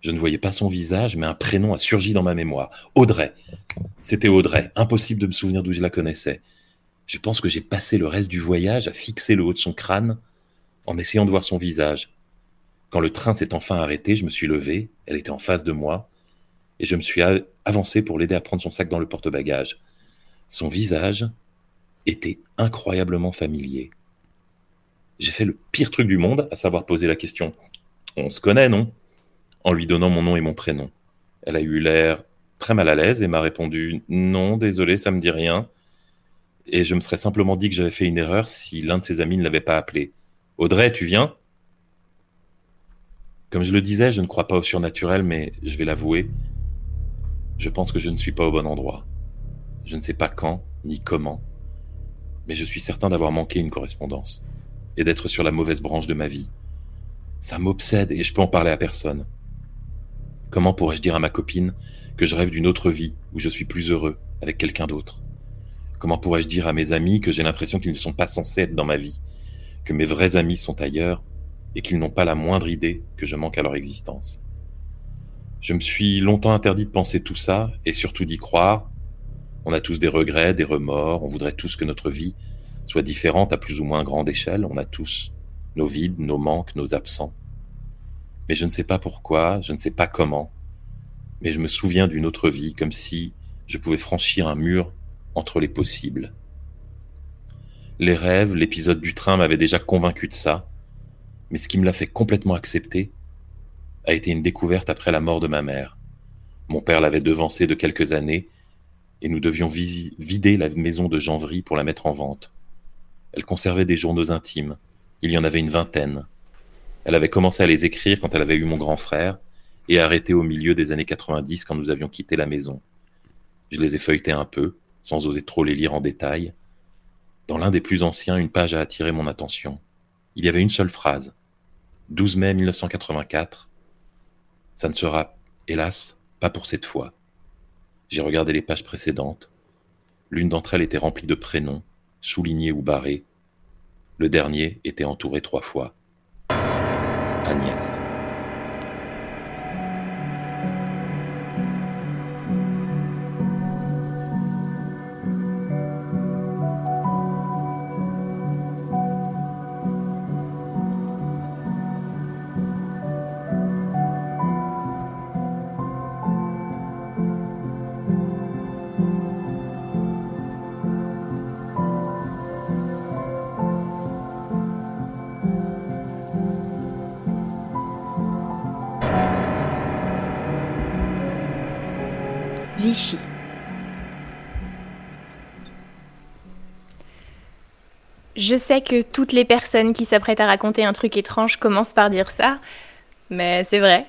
Je ne voyais pas son visage, mais un prénom a surgi dans ma mémoire. Audrey. C'était Audrey. Impossible de me souvenir d'où je la connaissais. Je pense que j'ai passé le reste du voyage à fixer le haut de son crâne en essayant de voir son visage. Quand le train s'est enfin arrêté, je me suis levé, elle était en face de moi, et je me suis avancé pour l'aider à prendre son sac dans le porte-bagages. Son visage était incroyablement familier. J'ai fait le pire truc du monde, à savoir poser la question On se connaît, non? En lui donnant mon nom et mon prénom. Elle a eu l'air très mal à l'aise et m'a répondu Non, désolé, ça me dit rien. Et je me serais simplement dit que j'avais fait une erreur si l'un de ses amis ne l'avait pas appelé. Audrey, tu viens? Comme je le disais, je ne crois pas au surnaturel, mais je vais l'avouer, je pense que je ne suis pas au bon endroit. Je ne sais pas quand, ni comment, mais je suis certain d'avoir manqué une correspondance et d'être sur la mauvaise branche de ma vie. Ça m'obsède et je peux en parler à personne. Comment pourrais-je dire à ma copine que je rêve d'une autre vie où je suis plus heureux avec quelqu'un d'autre? Comment pourrais-je dire à mes amis que j'ai l'impression qu'ils ne sont pas censés être dans ma vie, que mes vrais amis sont ailleurs et qu'ils n'ont pas la moindre idée que je manque à leur existence? Je me suis longtemps interdit de penser tout ça et surtout d'y croire. On a tous des regrets, des remords, on voudrait tous que notre vie soit différente à plus ou moins grande échelle, on a tous nos vides, nos manques, nos absents mais je ne sais pas pourquoi, je ne sais pas comment, mais je me souviens d'une autre vie, comme si je pouvais franchir un mur entre les possibles. Les rêves, l'épisode du train m'avaient déjà convaincu de ça, mais ce qui me l'a fait complètement accepter a été une découverte après la mort de ma mère. Mon père l'avait devancée de quelques années, et nous devions vider la maison de Janvry pour la mettre en vente. Elle conservait des journaux intimes, il y en avait une vingtaine. Elle avait commencé à les écrire quand elle avait eu mon grand frère et arrêté au milieu des années 90 quand nous avions quitté la maison. Je les ai feuilletés un peu, sans oser trop les lire en détail. Dans l'un des plus anciens, une page a attiré mon attention. Il y avait une seule phrase. 12 mai 1984. Ça ne sera, hélas, pas pour cette fois. J'ai regardé les pages précédentes. L'une d'entre elles était remplie de prénoms, soulignés ou barrés. Le dernier était entouré trois fois. Agnès. Je sais que toutes les personnes qui s'apprêtent à raconter un truc étrange commencent par dire ça, mais c'est vrai.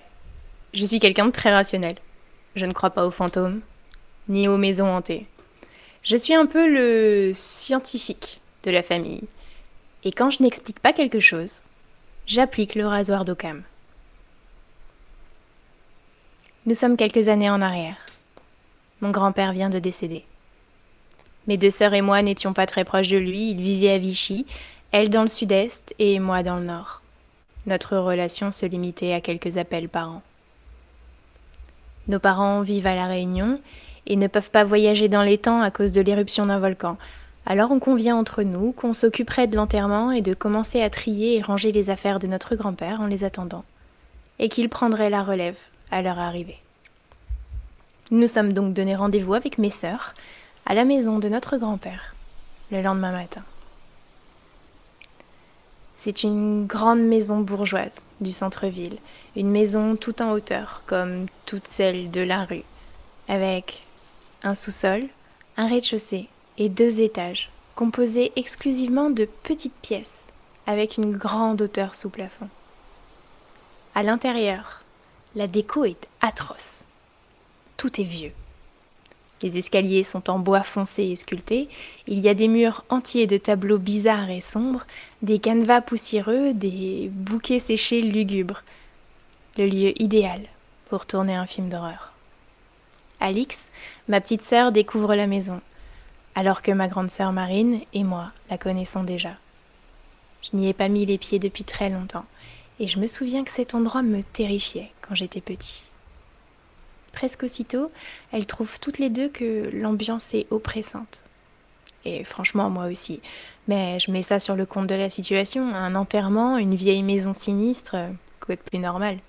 Je suis quelqu'un de très rationnel. Je ne crois pas aux fantômes, ni aux maisons hantées. Je suis un peu le scientifique de la famille. Et quand je n'explique pas quelque chose, j'applique le rasoir d'Occam. Nous sommes quelques années en arrière. Mon grand-père vient de décéder. Mes deux sœurs et moi n'étions pas très proches de lui, il vivait à Vichy, elle dans le sud-est et moi dans le nord. Notre relation se limitait à quelques appels par an. Nos parents vivent à La Réunion et ne peuvent pas voyager dans les temps à cause de l'éruption d'un volcan. Alors on convient entre nous qu'on s'occuperait de l'enterrement et de commencer à trier et ranger les affaires de notre grand-père en les attendant, et qu'il prendrait la relève à leur arrivée. Nous sommes donc donné rendez-vous avec mes sœurs à la maison de notre grand-père le lendemain matin. C'est une grande maison bourgeoise du centre-ville, une maison tout en hauteur, comme toutes celles de la rue, avec un sous-sol, un rez-de-chaussée et deux étages, composés exclusivement de petites pièces, avec une grande hauteur sous plafond. À l'intérieur, la déco est atroce tout est vieux. Les escaliers sont en bois foncé et sculpté. Il y a des murs entiers de tableaux bizarres et sombres, des canevas poussiéreux, des bouquets séchés lugubres. Le lieu idéal pour tourner un film d'horreur. Alix, ma petite sœur, découvre la maison, alors que ma grande sœur Marine et moi la connaissons déjà. Je n'y ai pas mis les pieds depuis très longtemps, et je me souviens que cet endroit me terrifiait quand j'étais petit. Presque aussitôt, elles trouvent toutes les deux que l'ambiance est oppressante. Et franchement, moi aussi. Mais je mets ça sur le compte de la situation. Un enterrement, une vieille maison sinistre, quoi de plus normal?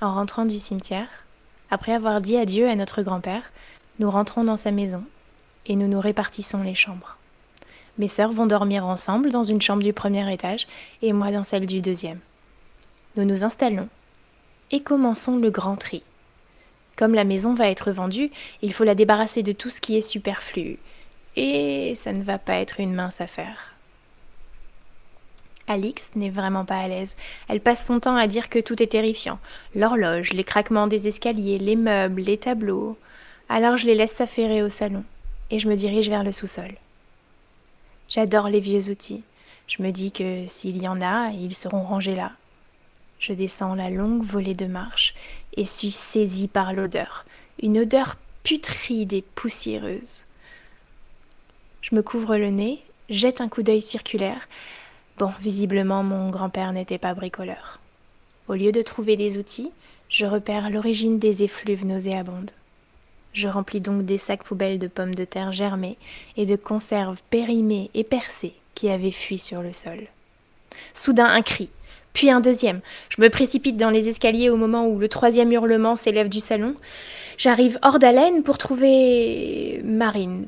En rentrant du cimetière, après avoir dit adieu à notre grand-père, nous rentrons dans sa maison et nous nous répartissons les chambres. Mes sœurs vont dormir ensemble dans une chambre du premier étage et moi dans celle du deuxième. Nous nous installons et commençons le grand tri. Comme la maison va être vendue, il faut la débarrasser de tout ce qui est superflu. Et ça ne va pas être une mince affaire. Alix n'est vraiment pas à l'aise. Elle passe son temps à dire que tout est terrifiant. L'horloge, les craquements des escaliers, les meubles, les tableaux. Alors je les laisse s'affairer au salon et je me dirige vers le sous-sol. J'adore les vieux outils. Je me dis que s'il y en a, ils seront rangés là. Je descends la longue volée de marche et suis saisie par l'odeur, une odeur putride et poussiéreuse. Je me couvre le nez, jette un coup d'œil circulaire. Bon, visiblement, mon grand-père n'était pas bricoleur. Au lieu de trouver des outils, je repère l'origine des effluves nauséabondes. Je remplis donc des sacs poubelles de pommes de terre germées et de conserves périmées et percées qui avaient fui sur le sol. Soudain un cri, puis un deuxième. Je me précipite dans les escaliers au moment où le troisième hurlement s'élève du salon. J'arrive hors d'haleine pour trouver Marine,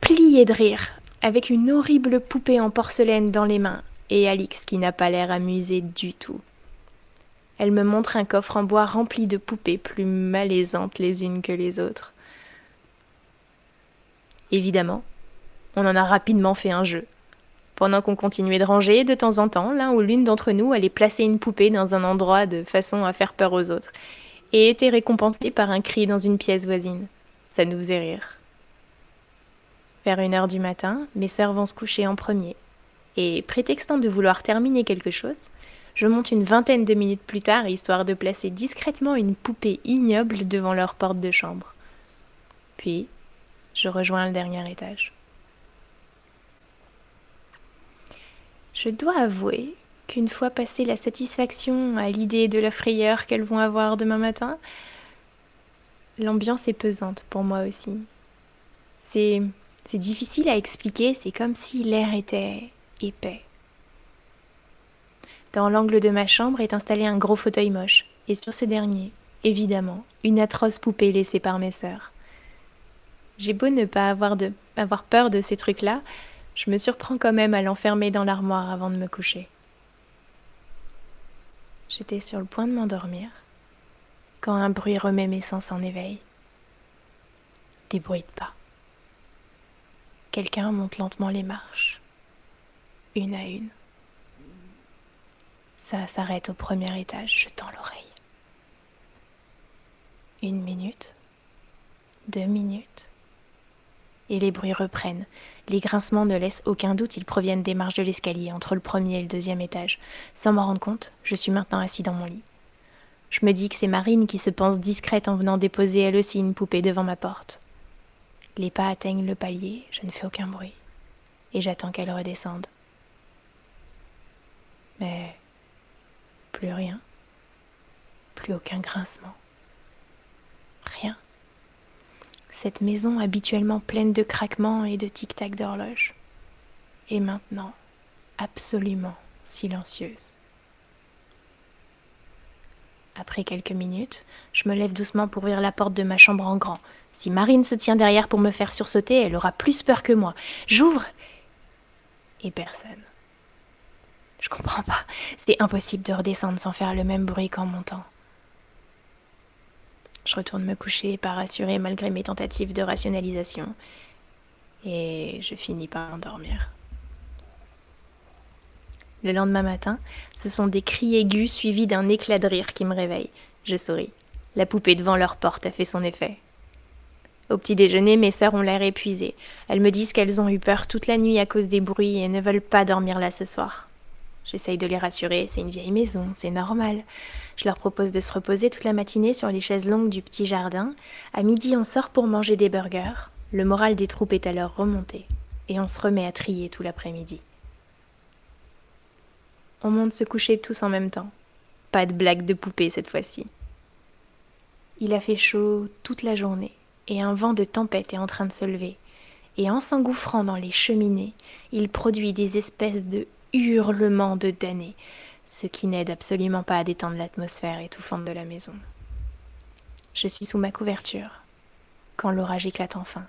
pliée de rire, avec une horrible poupée en porcelaine dans les mains, et Alix qui n'a pas l'air amusée du tout. Elle me montre un coffre en bois rempli de poupées plus malaisantes les unes que les autres. Évidemment, on en a rapidement fait un jeu. Pendant qu'on continuait de ranger, de temps en temps, l'un ou l'une d'entre nous allait placer une poupée dans un endroit de façon à faire peur aux autres, et était récompensé par un cri dans une pièce voisine. Ça nous faisait rire. Vers une heure du matin, mes sœurs vont se coucher en premier, et prétextant de vouloir terminer quelque chose, je monte une vingtaine de minutes plus tard, histoire de placer discrètement une poupée ignoble devant leur porte de chambre. Puis, je rejoins le dernier étage. Je dois avouer qu'une fois passée la satisfaction à l'idée de la frayeur qu'elles vont avoir demain matin, l'ambiance est pesante pour moi aussi. C'est difficile à expliquer, c'est comme si l'air était épais. Dans l'angle de ma chambre est installé un gros fauteuil moche, et sur ce dernier, évidemment, une atroce poupée laissée par mes sœurs. J'ai beau ne pas avoir, de, avoir peur de ces trucs-là, je me surprends quand même à l'enfermer dans l'armoire avant de me coucher. J'étais sur le point de m'endormir quand un bruit remet mes sens en éveil. Des bruits de pas. Quelqu'un monte lentement les marches, une à une. Ça s'arrête au premier étage, je tends l'oreille. Une minute, deux minutes, et les bruits reprennent. Les grincements ne laissent aucun doute, ils proviennent des marches de l'escalier entre le premier et le deuxième étage. Sans m'en rendre compte, je suis maintenant assis dans mon lit. Je me dis que c'est Marine qui se pense discrète en venant déposer elle aussi une poupée devant ma porte. Les pas atteignent le palier, je ne fais aucun bruit, et j'attends qu'elle redescende. Mais plus rien, plus aucun grincement, rien cette maison habituellement pleine de craquements et de tic-tac d'horloge, est maintenant absolument silencieuse. Après quelques minutes, je me lève doucement pour ouvrir la porte de ma chambre en grand. Si Marine se tient derrière pour me faire sursauter, elle aura plus peur que moi. J'ouvre et personne. Je comprends pas. C'est impossible de redescendre sans faire le même bruit qu'en montant. Je retourne me coucher, pas rassurée malgré mes tentatives de rationalisation. Et je finis par m'endormir. Le lendemain matin, ce sont des cris aigus suivis d'un éclat de rire qui me réveille. Je souris. La poupée devant leur porte a fait son effet. Au petit déjeuner, mes sœurs ont l'air épuisées. Elles me disent qu'elles ont eu peur toute la nuit à cause des bruits et ne veulent pas dormir là ce soir. J'essaye de les rassurer, c'est une vieille maison, c'est normal. Je leur propose de se reposer toute la matinée sur les chaises longues du petit jardin. À midi, on sort pour manger des burgers. Le moral des troupes est alors remonté. Et on se remet à trier tout l'après-midi. On monte se coucher tous en même temps. Pas de blague de poupée cette fois-ci. Il a fait chaud toute la journée et un vent de tempête est en train de se lever. Et en s'engouffrant dans les cheminées, il produit des espèces de hurlements de damnés, ce qui n'aide absolument pas à détendre l'atmosphère étouffante de la maison. Je suis sous ma couverture, quand l'orage éclate enfin.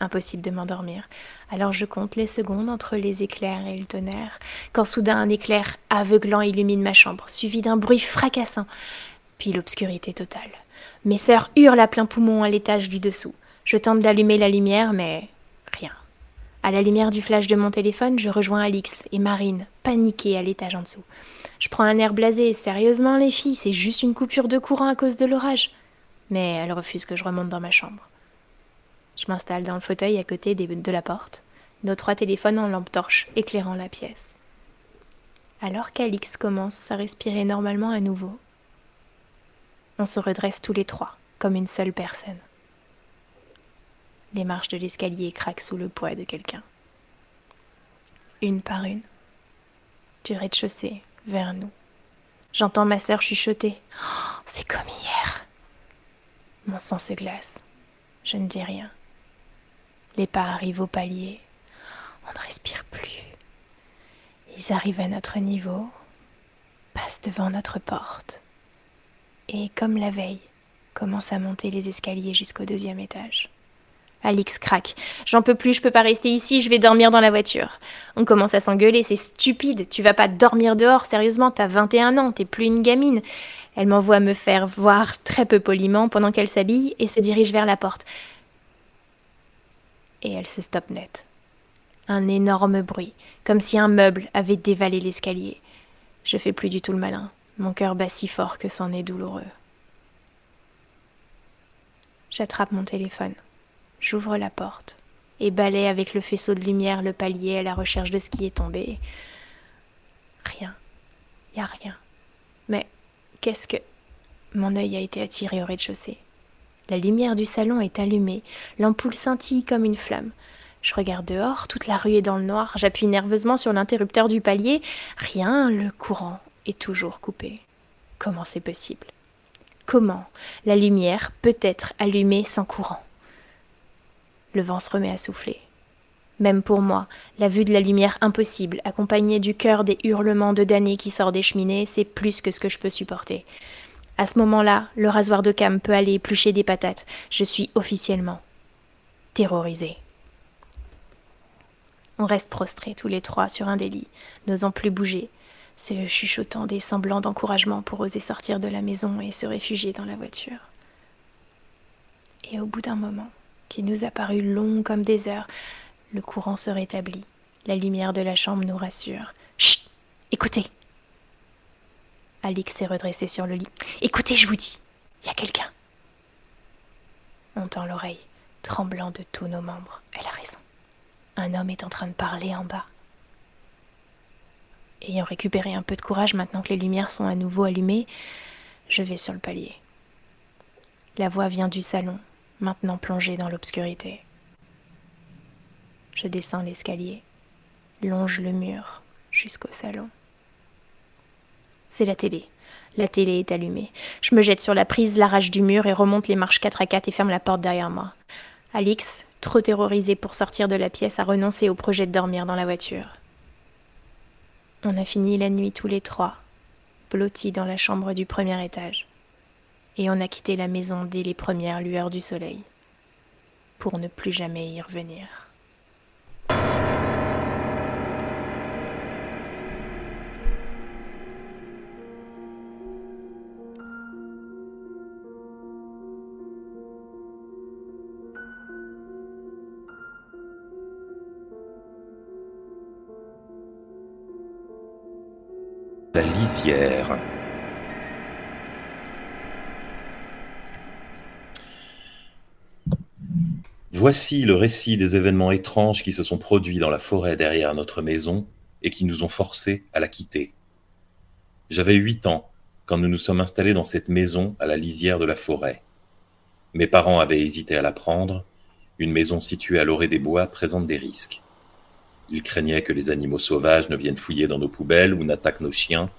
Impossible de m'endormir. Alors je compte les secondes entre les éclairs et le tonnerre, quand soudain un éclair aveuglant illumine ma chambre, suivi d'un bruit fracassant, puis l'obscurité totale. Mes sœurs hurlent à plein poumon à l'étage du dessous. Je tente d'allumer la lumière, mais rien. À la lumière du flash de mon téléphone, je rejoins Alix et Marine, paniquées à l'étage en dessous. Je prends un air blasé. Sérieusement, les filles, c'est juste une coupure de courant à cause de l'orage. Mais elles refusent que je remonte dans ma chambre. Je m'installe dans le fauteuil à côté de la porte, nos trois téléphones en lampe torche éclairant la pièce. Alors qu'Alix commence à respirer normalement à nouveau, on se redresse tous les trois, comme une seule personne. Les marches de l'escalier craquent sous le poids de quelqu'un. Une par une, du rez-de-chaussée vers nous. J'entends ma sœur chuchoter. Oh, c'est comme hier. Mon sang se glace. Je ne dis rien. Les pas arrivent au palier. On ne respire plus. Ils arrivent à notre niveau, passent devant notre porte et, comme la veille, commencent à monter les escaliers jusqu'au deuxième étage. Alix craque. J'en peux plus, je peux pas rester ici, je vais dormir dans la voiture. On commence à s'engueuler, c'est stupide, tu vas pas dormir dehors, sérieusement, t'as 21 ans, t'es plus une gamine. Elle m'envoie me faire voir très peu poliment pendant qu'elle s'habille et se dirige vers la porte et elle se stoppe net. Un énorme bruit, comme si un meuble avait dévalé l'escalier. Je fais plus du tout le malin. Mon cœur bat si fort que c'en est douloureux. J'attrape mon téléphone. J'ouvre la porte et balaye avec le faisceau de lumière le palier à la recherche de ce qui est tombé. Rien. Y a rien. Mais qu'est-ce que. Mon œil a été attiré au rez-de-chaussée? La lumière du salon est allumée, l'ampoule scintille comme une flamme. Je regarde dehors, toute la rue est dans le noir, j'appuie nerveusement sur l'interrupteur du palier. Rien, le courant est toujours coupé. Comment c'est possible? Comment la lumière peut être allumée sans courant? Le vent se remet à souffler. Même pour moi, la vue de la lumière impossible, accompagnée du cœur des hurlements de damnés qui sort des cheminées, c'est plus que ce que je peux supporter. À ce moment-là, le rasoir de cam peut aller éplucher des patates. Je suis officiellement terrorisée. On reste prostrés tous les trois sur un des n'osant plus bouger, se chuchotant des semblants d'encouragement pour oser sortir de la maison et se réfugier dans la voiture. Et au bout d'un moment, qui nous a paru long comme des heures, le courant se rétablit. La lumière de la chambre nous rassure. Chut Écoutez Alix s'est redressée sur le lit. Écoutez, je vous dis, il y a quelqu'un. On tend l'oreille, tremblant de tous nos membres. Elle a raison. Un homme est en train de parler en bas. Ayant récupéré un peu de courage maintenant que les lumières sont à nouveau allumées, je vais sur le palier. La voix vient du salon, maintenant plongé dans l'obscurité. Je descends l'escalier, longe le mur jusqu'au salon. C'est la télé. La télé est allumée. Je me jette sur la prise, l'arrache du mur et remonte les marches 4 à 4 et ferme la porte derrière moi. Alix, trop terrorisée pour sortir de la pièce, a renoncé au projet de dormir dans la voiture. On a fini la nuit tous les trois, blottis dans la chambre du premier étage. Et on a quitté la maison dès les premières lueurs du soleil, pour ne plus jamais y revenir. La lisière. Voici le récit des événements étranges qui se sont produits dans la forêt derrière notre maison et qui nous ont forcés à la quitter. J'avais huit ans quand nous nous sommes installés dans cette maison à la lisière de la forêt. Mes parents avaient hésité à la prendre. Une maison située à l'orée des bois présente des risques. Ils craignaient que les animaux sauvages ne viennent fouiller dans nos poubelles ou n'attaquent nos chiens,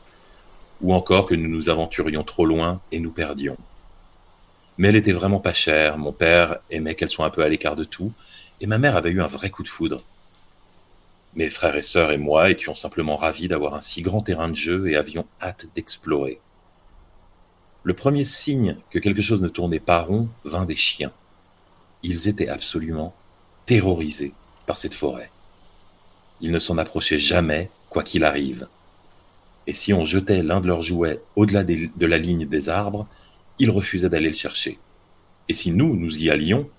ou encore que nous nous aventurions trop loin et nous perdions. Mais elle était vraiment pas chère, mon père aimait qu'elle soit un peu à l'écart de tout, et ma mère avait eu un vrai coup de foudre. Mes frères et sœurs et moi étions simplement ravis d'avoir un si grand terrain de jeu et avions hâte d'explorer. Le premier signe que quelque chose ne tournait pas rond vint des chiens. Ils étaient absolument terrorisés par cette forêt. Ils ne s'en approchaient jamais, quoi qu'il arrive. Et si on jetait l'un de leurs jouets au-delà de la ligne des arbres, il refusait d'aller le chercher. Et si nous, nous y allions,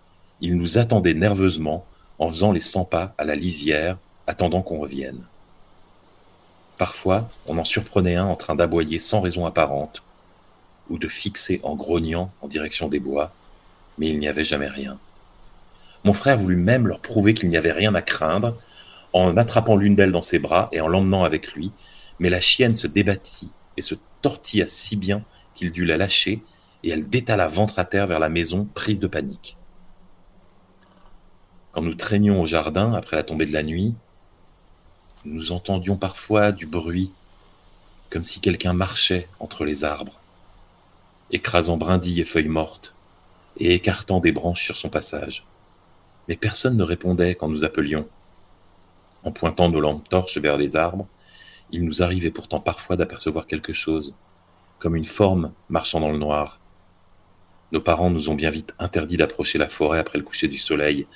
il nous attendait nerveusement en faisant les cent pas à la lisière, attendant qu'on revienne. Parfois, on en surprenait un en train d'aboyer sans raison apparente, ou de fixer en grognant en direction des bois, mais il n'y avait jamais rien. Mon frère voulut même leur prouver qu'il n'y avait rien à craindre, en attrapant l'une d'elles dans ses bras et en l'emmenant avec lui, mais la chienne se débattit et se tortilla si bien qu'il dut la lâcher et elle détala ventre à terre vers la maison, prise de panique. Quand nous traînions au jardin après la tombée de la nuit, nous entendions parfois du bruit, comme si quelqu'un marchait entre les arbres, écrasant brindilles et feuilles mortes, et écartant des branches sur son passage. Mais personne ne répondait quand nous appelions. En pointant nos lampes torches vers les arbres, il nous arrivait pourtant parfois d'apercevoir quelque chose, comme une forme marchant dans le noir, nos parents nous ont bien vite interdit d'approcher la forêt après le coucher du soleil,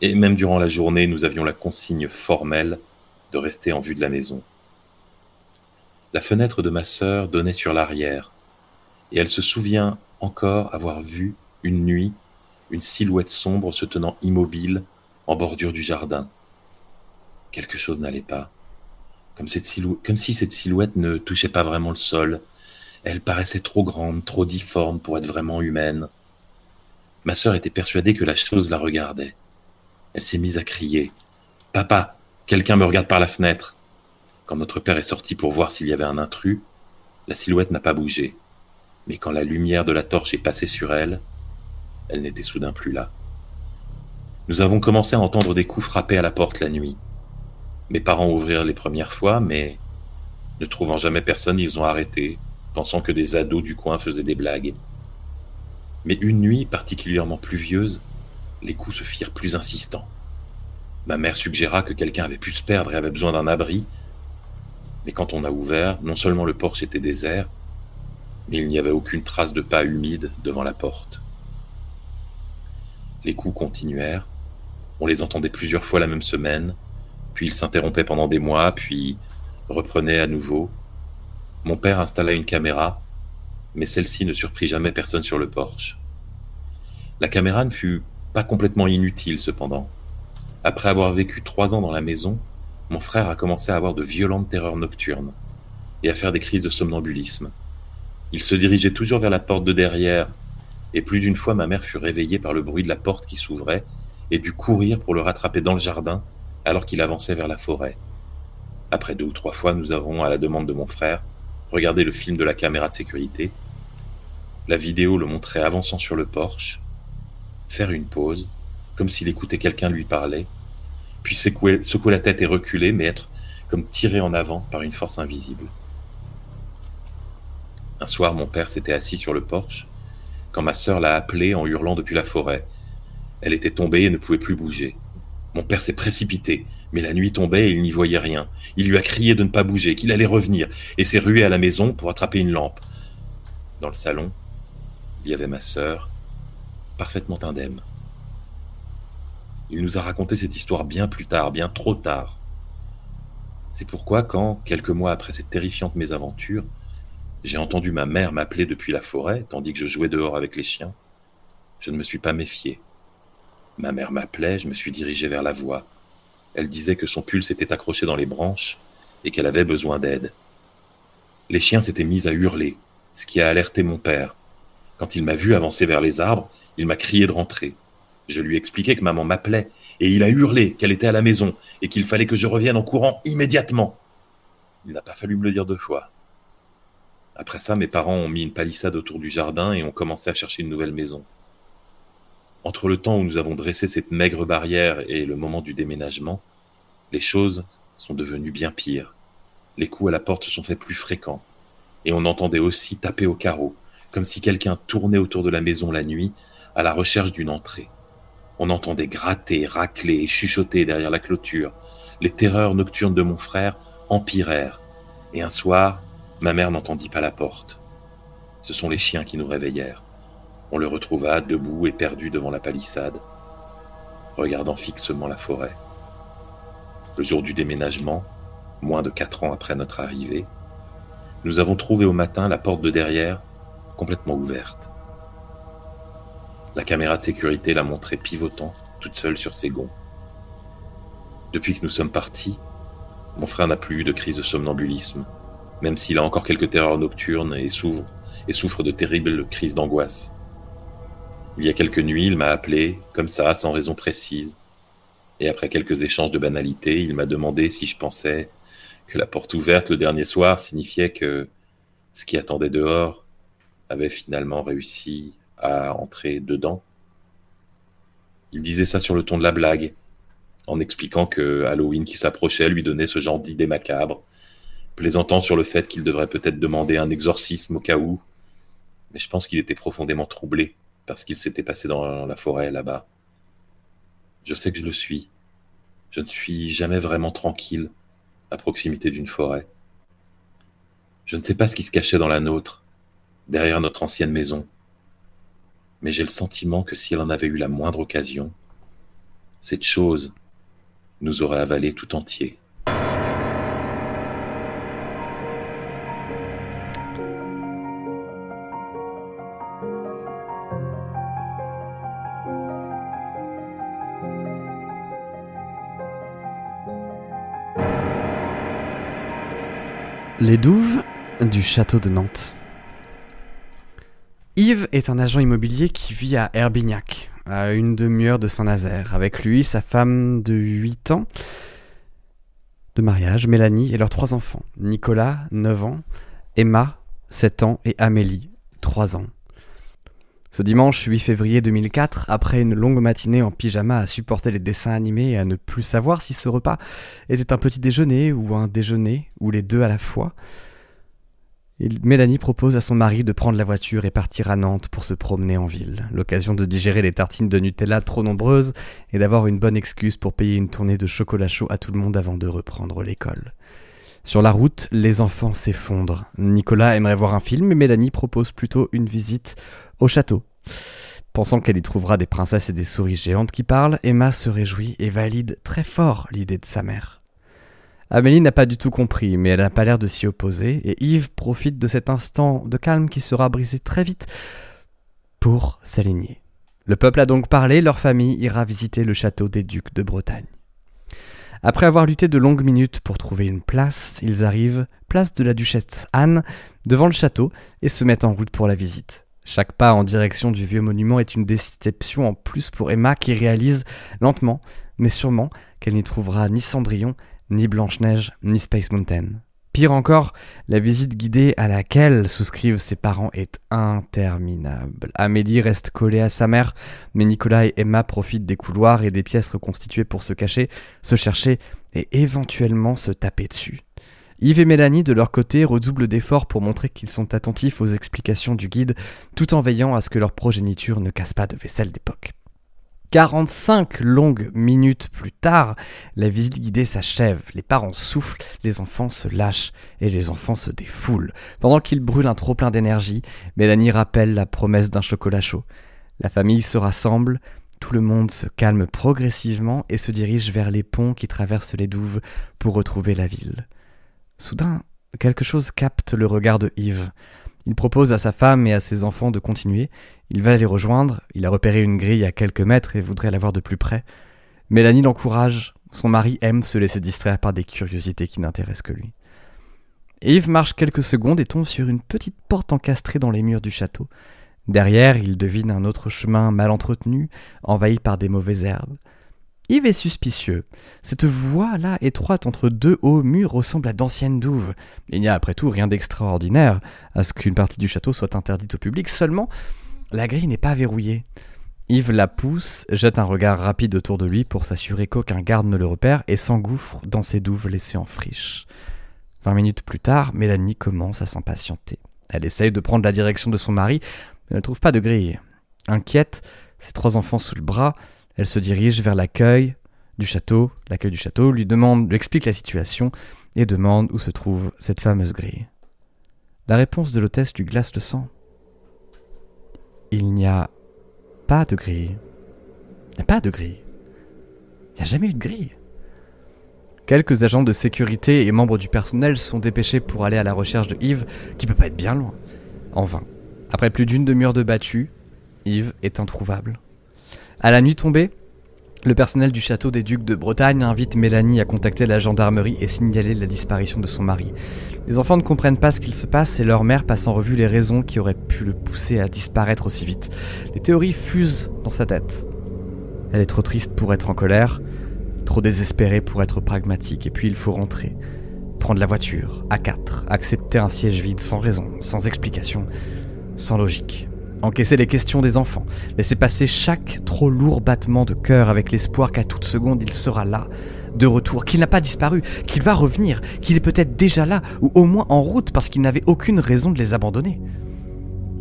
et même durant la journée, nous avions la consigne formelle de rester en vue de la maison. La fenêtre de ma sœur donnait sur l'arrière, et elle se souvient encore avoir vu, une nuit, une silhouette sombre se tenant immobile en bordure du jardin. Quelque chose n'allait pas, comme, comme si cette silhouette ne touchait pas vraiment le sol, elle paraissait trop grande, trop difforme pour être vraiment humaine. Ma sœur était persuadée que la chose la regardait. Elle s'est mise à crier. Papa, quelqu'un me regarde par la fenêtre. Quand notre père est sorti pour voir s'il y avait un intrus, la silhouette n'a pas bougé. Mais quand la lumière de la torche est passée sur elle, elle n'était soudain plus là. Nous avons commencé à entendre des coups frapper à la porte la nuit. Mes parents ouvrirent les premières fois, mais ne trouvant jamais personne, ils ont arrêté, pensant que des ados du coin faisaient des blagues. Mais une nuit particulièrement pluvieuse, les coups se firent plus insistants. Ma mère suggéra que quelqu'un avait pu se perdre et avait besoin d'un abri. Mais quand on a ouvert, non seulement le porche était désert, mais il n'y avait aucune trace de pas humide devant la porte. Les coups continuèrent. On les entendait plusieurs fois la même semaine, puis ils s'interrompaient pendant des mois, puis reprenaient à nouveau, mon père installa une caméra, mais celle-ci ne surprit jamais personne sur le porche. La caméra ne fut pas complètement inutile cependant. Après avoir vécu trois ans dans la maison, mon frère a commencé à avoir de violentes terreurs nocturnes et à faire des crises de somnambulisme. Il se dirigeait toujours vers la porte de derrière, et plus d'une fois ma mère fut réveillée par le bruit de la porte qui s'ouvrait et dut courir pour le rattraper dans le jardin alors qu'il avançait vers la forêt. Après deux ou trois fois, nous avons, à la demande de mon frère, regarder le film de la caméra de sécurité. La vidéo le montrait avançant sur le porche, faire une pause, comme s'il écoutait quelqu'un lui parler, puis secouer, la tête et reculer, mais être comme tiré en avant par une force invisible. Un soir, mon père s'était assis sur le porche, quand ma sœur l'a appelé en hurlant depuis la forêt. Elle était tombée et ne pouvait plus bouger. Mon père s'est précipité, mais la nuit tombait et il n'y voyait rien. Il lui a crié de ne pas bouger, qu'il allait revenir, et s'est rué à la maison pour attraper une lampe. Dans le salon, il y avait ma sœur, parfaitement indemne. Il nous a raconté cette histoire bien plus tard, bien trop tard. C'est pourquoi quand, quelques mois après cette terrifiante mésaventure, j'ai entendu ma mère m'appeler depuis la forêt, tandis que je jouais dehors avec les chiens, je ne me suis pas méfié. Ma mère m'appelait, je me suis dirigé vers la voix. Elle disait que son pulse était accroché dans les branches et qu'elle avait besoin d'aide. Les chiens s'étaient mis à hurler, ce qui a alerté mon père. Quand il m'a vu avancer vers les arbres, il m'a crié de rentrer. Je lui ai expliqué que maman m'appelait, et il a hurlé qu'elle était à la maison, et qu'il fallait que je revienne en courant immédiatement. Il n'a pas fallu me le dire deux fois. Après ça, mes parents ont mis une palissade autour du jardin et ont commencé à chercher une nouvelle maison. Entre le temps où nous avons dressé cette maigre barrière et le moment du déménagement, les choses sont devenues bien pires. Les coups à la porte se sont faits plus fréquents, et on entendait aussi taper au carreau, comme si quelqu'un tournait autour de la maison la nuit à la recherche d'une entrée. On entendait gratter, racler et chuchoter derrière la clôture. Les terreurs nocturnes de mon frère empirèrent, et un soir, ma mère n'entendit pas la porte. Ce sont les chiens qui nous réveillèrent. On le retrouva debout et perdu devant la palissade, regardant fixement la forêt. Le jour du déménagement, moins de quatre ans après notre arrivée, nous avons trouvé au matin la porte de derrière complètement ouverte. La caméra de sécurité l'a montrée pivotant, toute seule sur ses gonds. Depuis que nous sommes partis, mon frère n'a plus eu de crise de somnambulisme, même s'il a encore quelques terreurs nocturnes et souffre de terribles crises d'angoisse. Il y a quelques nuits, il m'a appelé, comme ça, sans raison précise, et après quelques échanges de banalités, il m'a demandé si je pensais que la porte ouverte le dernier soir signifiait que ce qui attendait dehors avait finalement réussi à entrer dedans. Il disait ça sur le ton de la blague, en expliquant que Halloween qui s'approchait lui donnait ce genre d'idée macabre, plaisantant sur le fait qu'il devrait peut-être demander un exorcisme au cas où. Mais je pense qu'il était profondément troublé par ce qu'il s'était passé dans la forêt là-bas. Je sais que je le suis. Je ne suis jamais vraiment tranquille à proximité d'une forêt. Je ne sais pas ce qui se cachait dans la nôtre, derrière notre ancienne maison, mais j'ai le sentiment que si elle en avait eu la moindre occasion, cette chose nous aurait avalé tout entier. Les douves du château de Nantes. Yves est un agent immobilier qui vit à Herbignac, à une demi-heure de Saint-Nazaire. Avec lui, sa femme de 8 ans de mariage, Mélanie, et leurs trois enfants. Nicolas, 9 ans, Emma, 7 ans, et Amélie, 3 ans. Ce dimanche 8 février 2004, après une longue matinée en pyjama à supporter les dessins animés et à ne plus savoir si ce repas était un petit déjeuner ou un déjeuner, ou les deux à la fois, Mélanie propose à son mari de prendre la voiture et partir à Nantes pour se promener en ville. L'occasion de digérer les tartines de Nutella trop nombreuses et d'avoir une bonne excuse pour payer une tournée de chocolat chaud à tout le monde avant de reprendre l'école. Sur la route, les enfants s'effondrent. Nicolas aimerait voir un film, mais Mélanie propose plutôt une visite au château. Pensant qu'elle y trouvera des princesses et des souris géantes qui parlent, Emma se réjouit et valide très fort l'idée de sa mère. Amélie n'a pas du tout compris, mais elle n'a pas l'air de s'y opposer, et Yves profite de cet instant de calme qui sera brisé très vite pour s'aligner. Le peuple a donc parlé, leur famille ira visiter le château des ducs de Bretagne. Après avoir lutté de longues minutes pour trouver une place, ils arrivent, place de la duchesse Anne, devant le château et se mettent en route pour la visite. Chaque pas en direction du vieux monument est une déception en plus pour Emma qui réalise lentement, mais sûrement, qu'elle n'y trouvera ni Cendrillon, ni Blanche-Neige, ni Space Mountain. Pire encore, la visite guidée à laquelle souscrivent ses parents est interminable. Amélie reste collée à sa mère, mais Nicolas et Emma profitent des couloirs et des pièces reconstituées pour se cacher, se chercher et éventuellement se taper dessus. Yves et Mélanie, de leur côté, redoublent d'efforts pour montrer qu'ils sont attentifs aux explications du guide, tout en veillant à ce que leur progéniture ne casse pas de vaisselle d'époque. 45 longues minutes plus tard, la visite guidée s'achève. Les parents soufflent, les enfants se lâchent et les enfants se défoulent. Pendant qu'ils brûlent un trop plein d'énergie, Mélanie rappelle la promesse d'un chocolat chaud. La famille se rassemble, tout le monde se calme progressivement et se dirige vers les ponts qui traversent les douves pour retrouver la ville. Soudain, quelque chose capte le regard de Yves. Il propose à sa femme et à ses enfants de continuer. Il va les rejoindre, il a repéré une grille à quelques mètres et voudrait la voir de plus près. Mélanie l'encourage, son mari aime se laisser distraire par des curiosités qui n'intéressent que lui. Yves marche quelques secondes et tombe sur une petite porte encastrée dans les murs du château. Derrière, il devine un autre chemin mal entretenu, envahi par des mauvaises herbes. Yves est suspicieux. Cette voie-là, étroite entre deux hauts murs, ressemble à d'anciennes douves. Il n'y a après tout rien d'extraordinaire à ce qu'une partie du château soit interdite au public, seulement la grille n'est pas verrouillée. Yves la pousse, jette un regard rapide autour de lui pour s'assurer qu'aucun garde ne le repère et s'engouffre dans ses douves laissées en friche. Vingt minutes plus tard, Mélanie commence à s'impatienter. Elle essaye de prendre la direction de son mari, mais ne trouve pas de grille. Inquiète, ses trois enfants sous le bras, elle se dirige vers l'accueil du château. L'accueil du château lui demande, lui explique la situation et demande où se trouve cette fameuse grille. La réponse de l'hôtesse lui glace le sang. Il n'y a pas de grille. Il n'y a pas de grille. Il n'y a jamais eu de grille. Quelques agents de sécurité et membres du personnel sont dépêchés pour aller à la recherche de Yves, qui peut pas être bien loin. En vain. Après plus d'une demi-heure de battu, Yves est introuvable. À la nuit tombée, le personnel du château des Ducs de Bretagne invite Mélanie à contacter la gendarmerie et signaler la disparition de son mari. Les enfants ne comprennent pas ce qu'il se passe et leur mère passe en revue les raisons qui auraient pu le pousser à disparaître aussi vite. Les théories fusent dans sa tête. Elle est trop triste pour être en colère, trop désespérée pour être pragmatique, et puis il faut rentrer. Prendre la voiture, à quatre, accepter un siège vide sans raison, sans explication, sans logique encaisser les questions des enfants, laisser passer chaque trop lourd battement de cœur avec l'espoir qu'à toute seconde il sera là, de retour, qu'il n'a pas disparu, qu'il va revenir, qu'il est peut-être déjà là, ou au moins en route parce qu'il n'avait aucune raison de les abandonner.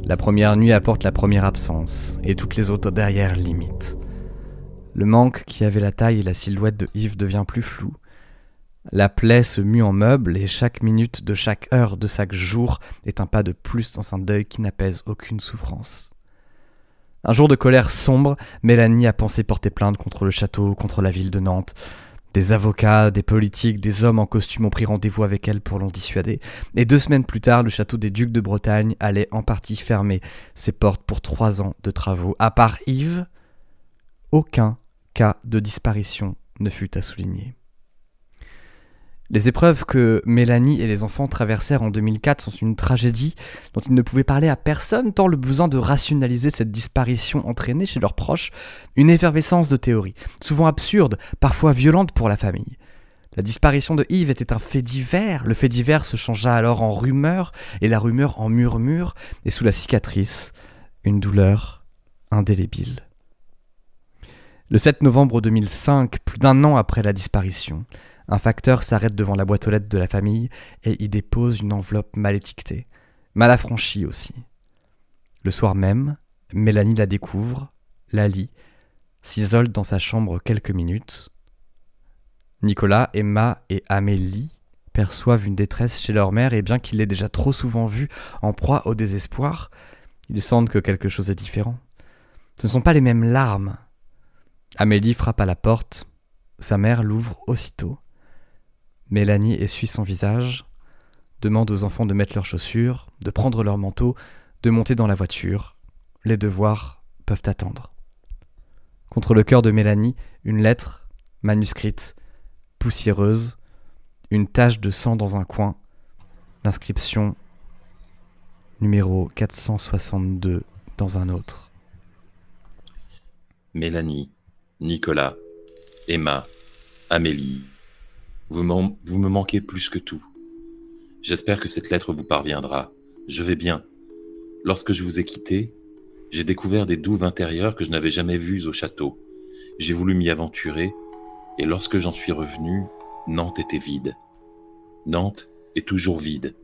La première nuit apporte la première absence, et toutes les autres derrière limitent. Le manque qui avait la taille et la silhouette de Yves devient plus flou, la plaie se mue en meuble et chaque minute de chaque heure de chaque jour est un pas de plus dans un deuil qui n'apaise aucune souffrance. Un jour de colère sombre, Mélanie a pensé porter plainte contre le château, contre la ville de Nantes. Des avocats, des politiques, des hommes en costume ont pris rendez-vous avec elle pour l'en dissuader. Et deux semaines plus tard, le château des Ducs de Bretagne allait en partie fermer ses portes pour trois ans de travaux. À part Yves, aucun cas de disparition ne fut à souligner. Les épreuves que Mélanie et les enfants traversèrent en 2004 sont une tragédie dont ils ne pouvaient parler à personne tant le besoin de rationaliser cette disparition entraînait chez leurs proches une effervescence de théories, souvent absurde, parfois violente pour la famille. La disparition de Yves était un fait divers, le fait divers se changea alors en rumeur, et la rumeur en murmure, et sous la cicatrice, une douleur indélébile. Le 7 novembre 2005, plus d'un an après la disparition, un facteur s'arrête devant la boîte aux lettres de la famille et y dépose une enveloppe mal étiquetée, mal affranchie aussi. Le soir même, Mélanie la découvre, la lit, s'isole dans sa chambre quelques minutes. Nicolas, Emma et Amélie perçoivent une détresse chez leur mère et bien qu'il l'ait déjà trop souvent vue en proie au désespoir, ils sentent que quelque chose est différent. Ce ne sont pas les mêmes larmes. Amélie frappe à la porte, sa mère l'ouvre aussitôt. Mélanie essuie son visage, demande aux enfants de mettre leurs chaussures, de prendre leur manteau, de monter dans la voiture. Les devoirs peuvent attendre. Contre le cœur de Mélanie, une lettre, manuscrite, poussiéreuse, une tache de sang dans un coin, l'inscription numéro 462 dans un autre. Mélanie, Nicolas, Emma, Amélie, vous, me manquez plus que tout. J'espère que cette lettre vous parviendra. Je vais bien. Lorsque je vous ai quitté, j'ai découvert des douves intérieures que je n'avais jamais vues au château. J'ai voulu m'y aventurer, et lorsque j'en suis revenu, Nantes était vide. Nantes est toujours vide.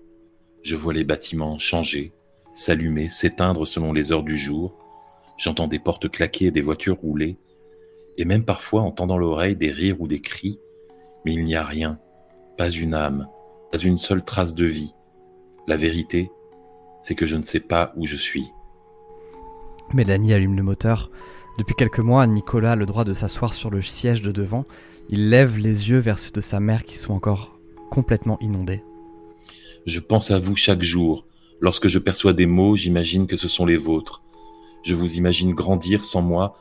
Je vois les bâtiments changer, s'allumer, s'éteindre selon les heures du jour. J'entends des portes claquer et des voitures rouler, et même parfois entendant l'oreille des rires ou des cris, mais il n'y a rien, pas une âme, pas une seule trace de vie. La vérité, c'est que je ne sais pas où je suis. Mélanie allume le moteur. Depuis quelques mois, Nicolas a le droit de s'asseoir sur le siège de devant. Il lève les yeux vers ceux de sa mère qui sont encore complètement inondés. Je pense à vous chaque jour. Lorsque je perçois des mots, j'imagine que ce sont les vôtres. Je vous imagine grandir sans moi,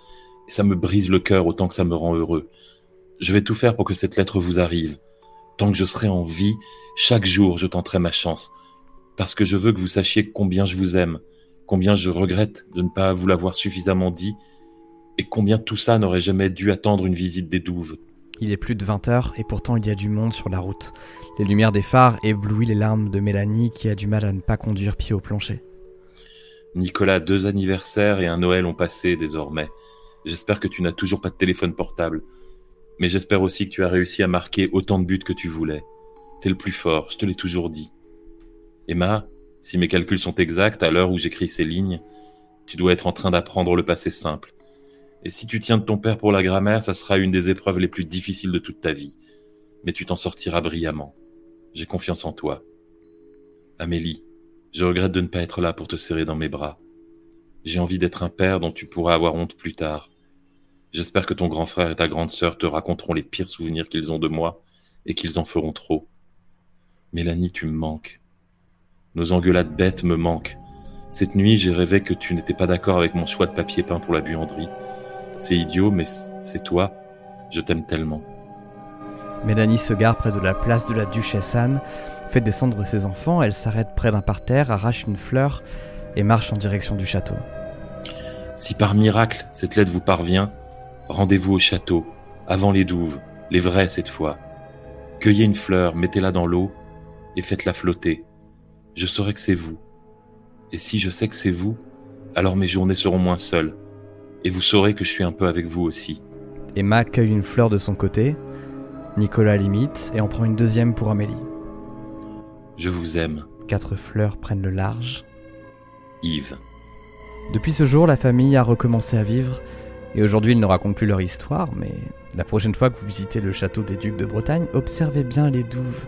et ça me brise le cœur autant que ça me rend heureux. Je vais tout faire pour que cette lettre vous arrive. Tant que je serai en vie, chaque jour je tenterai ma chance, parce que je veux que vous sachiez combien je vous aime, combien je regrette de ne pas vous l'avoir suffisamment dit, et combien tout ça n'aurait jamais dû attendre une visite des douves. Il est plus de 20 heures et pourtant il y a du monde sur la route. Les lumières des phares éblouissent les larmes de Mélanie qui a du mal à ne pas conduire pied au plancher. Nicolas, deux anniversaires et un Noël ont passé désormais. J'espère que tu n'as toujours pas de téléphone portable. Mais j'espère aussi que tu as réussi à marquer autant de buts que tu voulais. T'es le plus fort, je te l'ai toujours dit. Emma, si mes calculs sont exacts, à l'heure où j'écris ces lignes, tu dois être en train d'apprendre le passé simple. Et si tu tiens de ton père pour la grammaire, ça sera une des épreuves les plus difficiles de toute ta vie. Mais tu t'en sortiras brillamment. J'ai confiance en toi. Amélie, je regrette de ne pas être là pour te serrer dans mes bras. J'ai envie d'être un père dont tu pourras avoir honte plus tard. J'espère que ton grand frère et ta grande sœur te raconteront les pires souvenirs qu'ils ont de moi et qu'ils en feront trop. Mélanie, tu me manques. Nos engueulades bêtes me manquent. Cette nuit, j'ai rêvé que tu n'étais pas d'accord avec mon choix de papier peint pour la buanderie. C'est idiot, mais c'est toi. Je t'aime tellement. Mélanie se gare près de la place de la Duchesse Anne, fait descendre ses enfants, elle s'arrête près d'un parterre, arrache une fleur et marche en direction du château. Si par miracle cette lettre vous parvient, rendez-vous au château, avant les douves, les vraies cette fois. Cueillez une fleur, mettez-la dans l'eau et faites-la flotter. Je saurai que c'est vous. Et si je sais que c'est vous, alors mes journées seront moins seules et vous saurez que je suis un peu avec vous aussi. Emma cueille une fleur de son côté, Nicolas limite et en prend une deuxième pour Amélie. Je vous aime. Quatre fleurs prennent le large. Yves. Depuis ce jour, la famille a recommencé à vivre, et aujourd'hui ils ne racontent plus leur histoire, mais la prochaine fois que vous visitez le château des Ducs de Bretagne, observez bien les douves.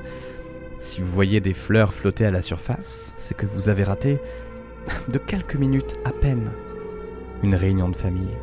Si vous voyez des fleurs flotter à la surface, c'est que vous avez raté de quelques minutes à peine une réunion de famille.